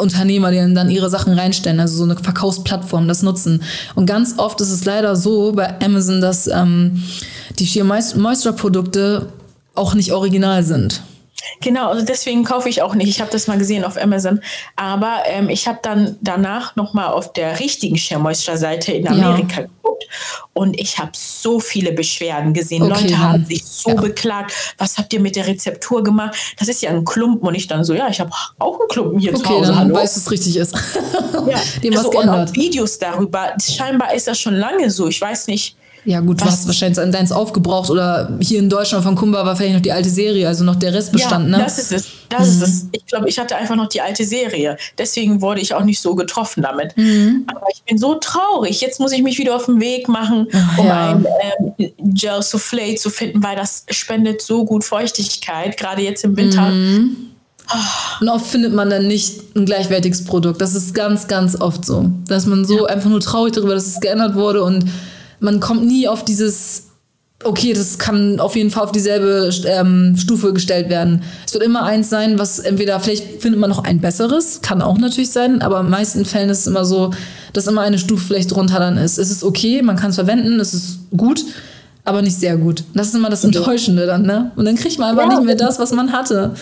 Unternehmer, die dann ihre Sachen reinstellen, also so eine Verkaufsplattform, das nutzen. Und ganz oft ist es leider so bei Amazon, dass ähm, die Sheer Moisture-Produkte auch nicht original sind. Genau, also deswegen kaufe ich auch nicht. Ich habe das mal gesehen auf Amazon. Aber ähm, ich habe dann danach nochmal auf der richtigen Share Moisture Seite in Amerika ja. geguckt und ich habe so viele Beschwerden gesehen. Okay, Leute haben sich so ja. beklagt. Was habt ihr mit der Rezeptur gemacht? Das ist ja ein Klumpen. Und ich dann so, ja, ich habe auch einen Klumpen hier okay, zu Hause. Dann Hallo. weißt du, es richtig ist. ja, (laughs) Dem also, und auch Videos darüber. Scheinbar ist das schon lange so. Ich weiß nicht ja, gut, was? du hast wahrscheinlich deins aufgebraucht oder hier in Deutschland von Kumba war vielleicht noch die alte Serie, also noch der Rest bestand, ja, ne? Das ist es. Das mhm. ist es. Ich glaube, ich hatte einfach noch die alte Serie. Deswegen wurde ich auch nicht so getroffen damit. Mhm. Aber ich bin so traurig. Jetzt muss ich mich wieder auf den Weg machen, Ach, um ja. ein ähm, Gel Soufflé zu finden, weil das spendet so gut Feuchtigkeit, gerade jetzt im Winter. Mhm. Und oft findet man dann nicht ein gleichwertiges Produkt. Das ist ganz, ganz oft so. Dass man so ja. einfach nur traurig darüber, dass es geändert wurde und man kommt nie auf dieses, okay, das kann auf jeden Fall auf dieselbe ähm, Stufe gestellt werden. Es wird immer eins sein, was entweder, vielleicht findet man noch ein besseres, kann auch natürlich sein, aber in den meisten Fällen ist es immer so, dass immer eine Stufe vielleicht drunter dann ist. Es ist okay, man kann es verwenden, es ist gut, aber nicht sehr gut. Das ist immer das Enttäuschende dann, ne? Und dann kriegt man einfach ja. nicht mehr das, was man hatte.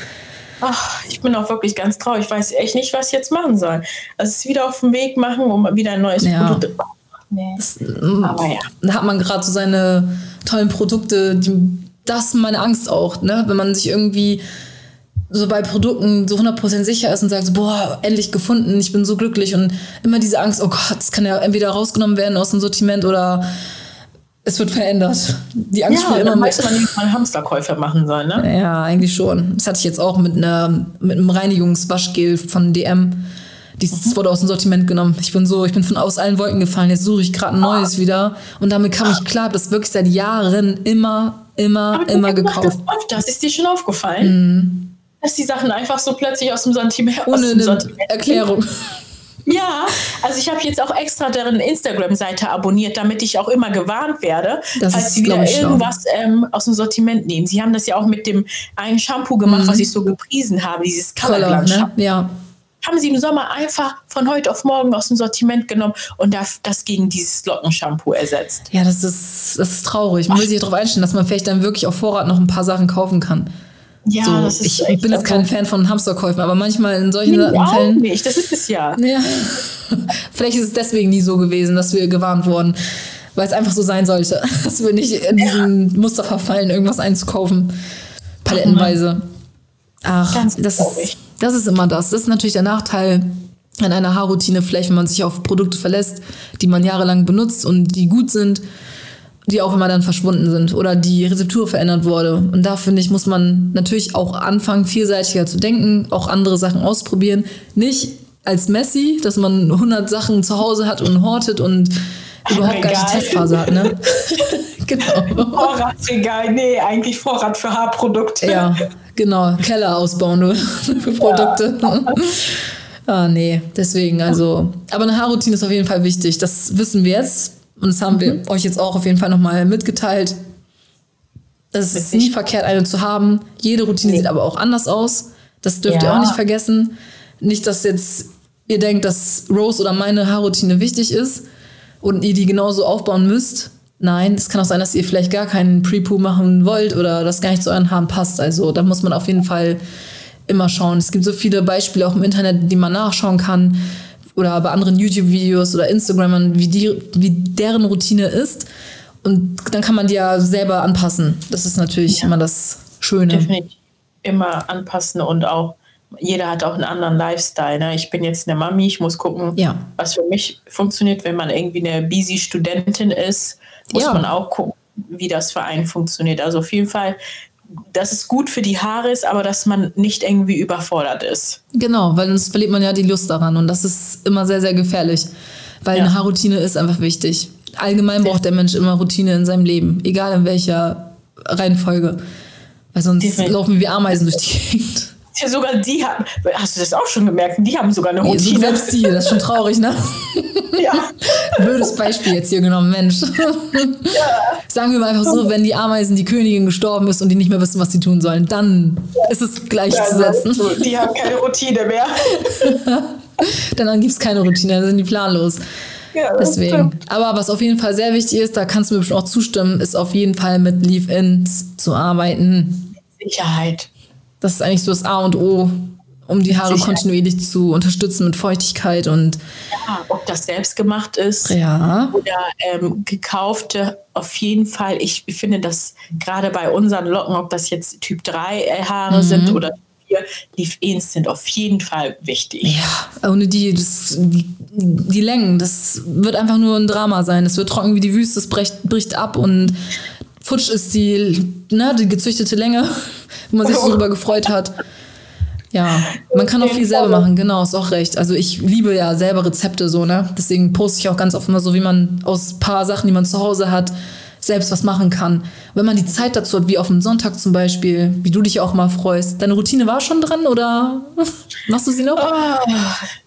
Ach, ich bin auch wirklich ganz traurig. Ich weiß echt nicht, was ich jetzt machen soll. Also es wieder auf den Weg machen, um wieder ein neues ja. Produkt Nee. Das, Aber ja. Da hat man gerade so seine tollen Produkte, die, das ist meine Angst auch, ne? Wenn man sich irgendwie so bei Produkten so 100% sicher ist und sagt, boah, endlich gefunden, ich bin so glücklich und immer diese Angst, oh Gott, das kann ja entweder rausgenommen werden aus dem Sortiment oder es wird verändert. Die Angst ja, spielt immer mit. Weiß man, wie man Hamsterkäufe machen soll, ne? Ja, eigentlich schon. Das hatte ich jetzt auch mit, einer, mit einem Reinigungswaschgel von DM. Dieses mhm. wurde aus dem Sortiment genommen. Ich bin so, ich bin von aus allen Wolken gefallen. Jetzt suche ich gerade ein neues wieder. Und damit kam ich klar, das wirklich seit Jahren immer, immer, Aber immer gekauft. Das, das ist dir schon aufgefallen? Mhm. Dass die Sachen einfach so plötzlich aus dem Sortiment. Ohne dem Sortiment Erklärung. Ja, also ich habe jetzt auch extra deren Instagram-Seite abonniert, damit ich auch immer gewarnt werde, das falls sie wieder irgendwas ähm, aus dem Sortiment nehmen. Sie haben das ja auch mit dem einen Shampoo gemacht, mhm. was ich so gepriesen habe, dieses Color, Color ne? Ja haben sie im Sommer einfach von heute auf morgen aus dem Sortiment genommen und das gegen dieses Lockenshampoo ersetzt. Ja, das ist, das ist traurig. Man muss sich darauf einstellen, dass man vielleicht dann wirklich auf Vorrat noch ein paar Sachen kaufen kann. Ja, so, das ist ich bin jetzt kein Fan von Hamsterkäufen, aber manchmal in solchen nee, Fällen. nicht, das ist es ja. (laughs) ja. (laughs) Vielleicht ist es deswegen nie so gewesen, dass wir gewarnt wurden, weil es einfach so sein sollte, (laughs) dass wir nicht in diesen ja. Muster verfallen, irgendwas einzukaufen. Palettenweise. Ach, Ganz das ist, das ist immer das. Das ist natürlich der Nachteil an einer Haarroutine, vielleicht wenn man sich auf Produkte verlässt, die man jahrelang benutzt und die gut sind, die auch immer dann verschwunden sind oder die Rezeptur verändert wurde. Und da finde ich, muss man natürlich auch anfangen, vielseitiger zu denken, auch andere Sachen ausprobieren. Nicht als Messi, dass man 100 Sachen zu Hause hat und hortet und überhaupt gar nicht Testphase hat, ne? (laughs) (laughs) genau. Vorratsregal, nee, eigentlich Vorrat für Haarprodukte. Ja, genau. Keller ausbauen nur (laughs) für Produkte. Ja. (laughs) ah, nee, deswegen, also. Aber eine Haarroutine ist auf jeden Fall wichtig. Das wissen wir jetzt. Und das haben mhm. wir euch jetzt auch auf jeden Fall nochmal mitgeteilt. Es ist nie verkehrt, eine zu haben. Jede Routine nee. sieht aber auch anders aus. Das dürft ja. ihr auch nicht vergessen. Nicht, dass jetzt ihr denkt, dass Rose oder meine Haarroutine wichtig ist und ihr die genauso aufbauen müsst. Nein, es kann auch sein, dass ihr vielleicht gar keinen Pre-Poo machen wollt oder das gar nicht zu euren Haaren passt. Also da muss man auf jeden Fall immer schauen. Es gibt so viele Beispiele auch im Internet, die man nachschauen kann oder bei anderen YouTube-Videos oder Instagramern, wie, die, wie deren Routine ist. Und dann kann man die ja selber anpassen. Das ist natürlich ja. immer das Schöne. Definitiv immer anpassen und auch jeder hat auch einen anderen Lifestyle. Ne? Ich bin jetzt eine Mami, ich muss gucken, ja. was für mich funktioniert. Wenn man irgendwie eine busy Studentin ist, muss ja. man auch gucken, wie das für einen funktioniert. Also auf jeden Fall, dass es gut für die Haare ist, aber dass man nicht irgendwie überfordert ist. Genau, weil sonst verliert man ja die Lust daran und das ist immer sehr, sehr gefährlich, weil Ja. eine Haarroutine ist einfach wichtig. Allgemein braucht der Mensch immer Routine in seinem Leben, egal in welcher Reihenfolge, weil sonst Definitiv. laufen wir wie Ameisen durch die Gegend. Ja, sogar die haben, hast du das auch schon gemerkt? Die haben sogar eine Routine. selbst die, das ist schon traurig, ne? ja. (laughs) Blödes Beispiel jetzt hier genommen, Mensch. Sagen wir mal einfach so, wenn die Ameisen, die Königin gestorben ist und die nicht mehr wissen, was sie tun sollen, dann ist es gleichzusetzen. Also, die haben keine Routine mehr. (laughs) Dann gibt es keine Routine, dann sind die planlos. Ja, Deswegen. stimmt. Aber was auf jeden Fall sehr wichtig ist, da kannst du mir bestimmt auch zustimmen, ist auf jeden Fall mit Leave-Ins zu arbeiten. Sicherheit. Das ist eigentlich so das A und O, um die Haare kontinuierlich zu unterstützen mit Feuchtigkeit und Ja, ob das selbst gemacht ist ja. oder ähm, gekaufte, auf jeden Fall. Ich finde das gerade bei unseren Locken, ob das jetzt Typ 3 Haare sind oder 4, Leave-Ins sind auf jeden Fall wichtig. Ja, ohne die, das, die, die Längen, das wird einfach nur ein Drama sein. Es wird trocken wie die Wüste, es bricht, bricht ab und futsch ist die, ne, die gezüchtete Länge, wo man sich so (laughs) drüber gefreut hat. Ja, man kann auch viel selber machen, genau, ist auch recht. Also ich liebe ja selber Rezepte so, ne? Deswegen poste ich auch ganz oft immer so, wie man aus ein paar Sachen, die man zu Hause hat, selbst was machen kann. Wenn man die Zeit dazu hat, wie auf dem Sonntag zum Beispiel, wie du dich auch mal freust. Deine Routine war schon dran oder (laughs) machst du sie noch? Ah,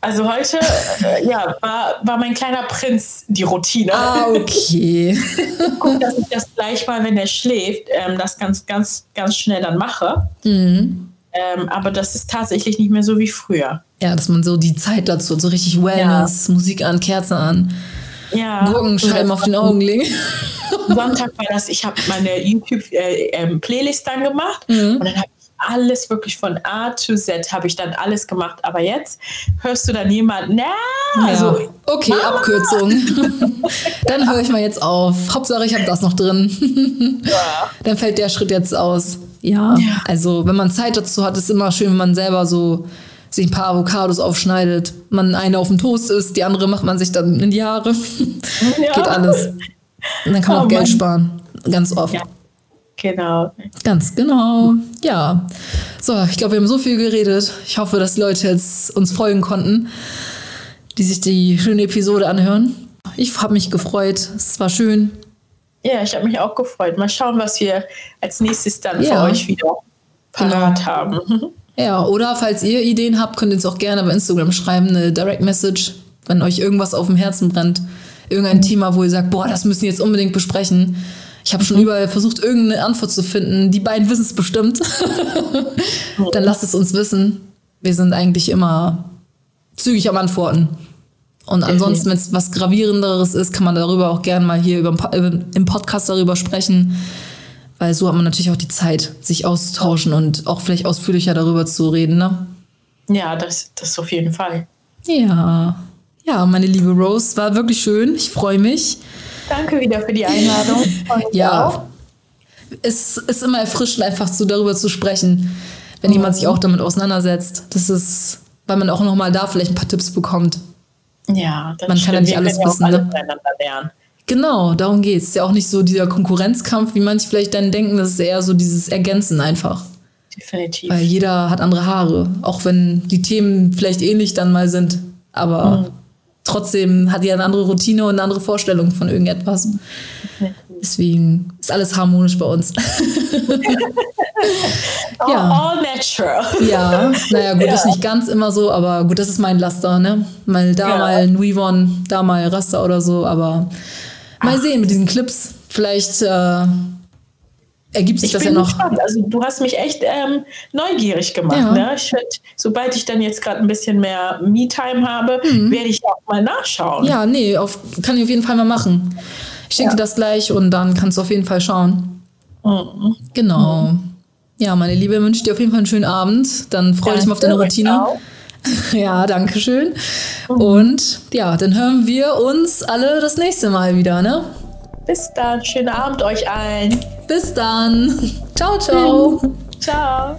Also heute, äh, ja, war, war mein kleiner Prinz die Routine. Ah, okay. (laughs) Guck, dass ich das gleich mal, wenn er schläft, ähm, das ganz, ganz, ganz schnell dann mache. Mhm. Ähm, aber das ist tatsächlich nicht mehr so wie früher. Ja, dass man so die Zeit dazu hat, so richtig Wellness, Musik an, Kerze an, Ja. Gurkenscheiben auf den Augen legen. (laughs) Sonntag war das, ich habe meine YouTube-Playlist dann gemacht Mhm. und dann habe ich alles wirklich von A to Z habe ich dann alles gemacht. Aber jetzt hörst du dann jemanden, na, also ja. Okay, Abkürzung. (laughs) Dann höre ich mal jetzt auf. Hauptsache, ich habe das noch drin. (laughs) Dann fällt der Schritt jetzt aus. Ja, Ja. also wenn man Zeit dazu hat, ist immer schön, wenn man selber so sich ein paar Avocados aufschneidet. Man eine auf dem Toast isst, die andere macht man sich dann in die Haare. (laughs) Ja. Geht alles. Und dann kann man Oh auch Geld Mann. sparen. Ganz oft. Ja. genau. Ganz genau. Ja. So, ich glaube, wir haben so viel geredet. Ich hoffe, dass die Leute jetzt uns folgen konnten, die sich die schöne Episode anhören. Ich habe mich gefreut. Es war schön. Ja, ich habe mich auch gefreut. Mal schauen, was wir als nächstes dann Ja. für euch wieder parat Genau. haben. (laughs) Ja, oder falls ihr Ideen habt, könnt ihr uns auch gerne bei Instagram schreiben, eine Direct Message, wenn euch irgendwas auf dem Herzen brennt. Irgendein Thema, wo ihr sagt, boah, das müssen wir jetzt unbedingt besprechen. Ich habe schon überall versucht, irgendeine Antwort zu finden. Die beiden wissen es bestimmt. (laughs) Dann lasst es uns wissen. Wir sind eigentlich immer zügig am Antworten. Und ansonsten, wenn es was Gravierenderes ist, kann man darüber auch gerne mal hier über, im Podcast darüber sprechen. Weil so hat man natürlich auch die Zeit, sich auszutauschen und auch vielleicht ausführlicher darüber zu reden, ne? Ja, das, das auf jeden Fall. Ja. Ja, meine liebe Rose, war wirklich schön. Ich freue mich. Danke wieder für die Einladung. (laughs) Ja. auch. Es ist immer erfrischend, einfach so darüber zu sprechen, wenn jemand sich auch damit auseinandersetzt. Das ist, weil man auch nochmal da vielleicht ein paar Tipps bekommt. Ja, das Man kann ja nicht alles können ja auch wissen, alles ne? lernen. Genau, darum geht es. Ja auch nicht so dieser Konkurrenzkampf, wie manche vielleicht dann denken. Das ist eher so dieses Ergänzen einfach. Definitiv. Weil jeder hat andere Haare. Auch wenn die Themen vielleicht ähnlich dann mal sind. Aber trotzdem hat jeder eine andere Routine und eine andere Vorstellung von irgendetwas. Deswegen ist alles harmonisch bei uns. (laughs) all, ja. all natural. ja, naja, gut, Ja. ist nicht ganz immer so, aber gut, das ist mein Laster, ne? Mal da Ja. mal Weavon, da mal Raster oder so, aber mal sehen mit diesen Clips. Vielleicht äh, ergibt sich Ich das ja noch. gespannt. Also du hast mich echt ähm, neugierig gemacht. Ja. Ne? Ich werd, sobald ich dann jetzt gerade ein bisschen mehr Me-Time habe, werde ich auch mal nachschauen. Mhm. Ja, nee, auf, kann ich auf jeden Fall mal machen. Ich schicke Ja. dir das gleich und dann kannst du auf jeden Fall schauen. Mhm. Genau. Ja, meine Liebe, wünsche dir auf jeden Fall einen schönen Abend. Dann freue dich mal auf deine Routine. auch. (laughs) Ja, danke schön. Und ja, dann hören wir uns alle das nächste Mal wieder, ne? Bis dann. Schönen Abend euch allen. Bis dann. Ciao, ciao. (laughs) Ciao.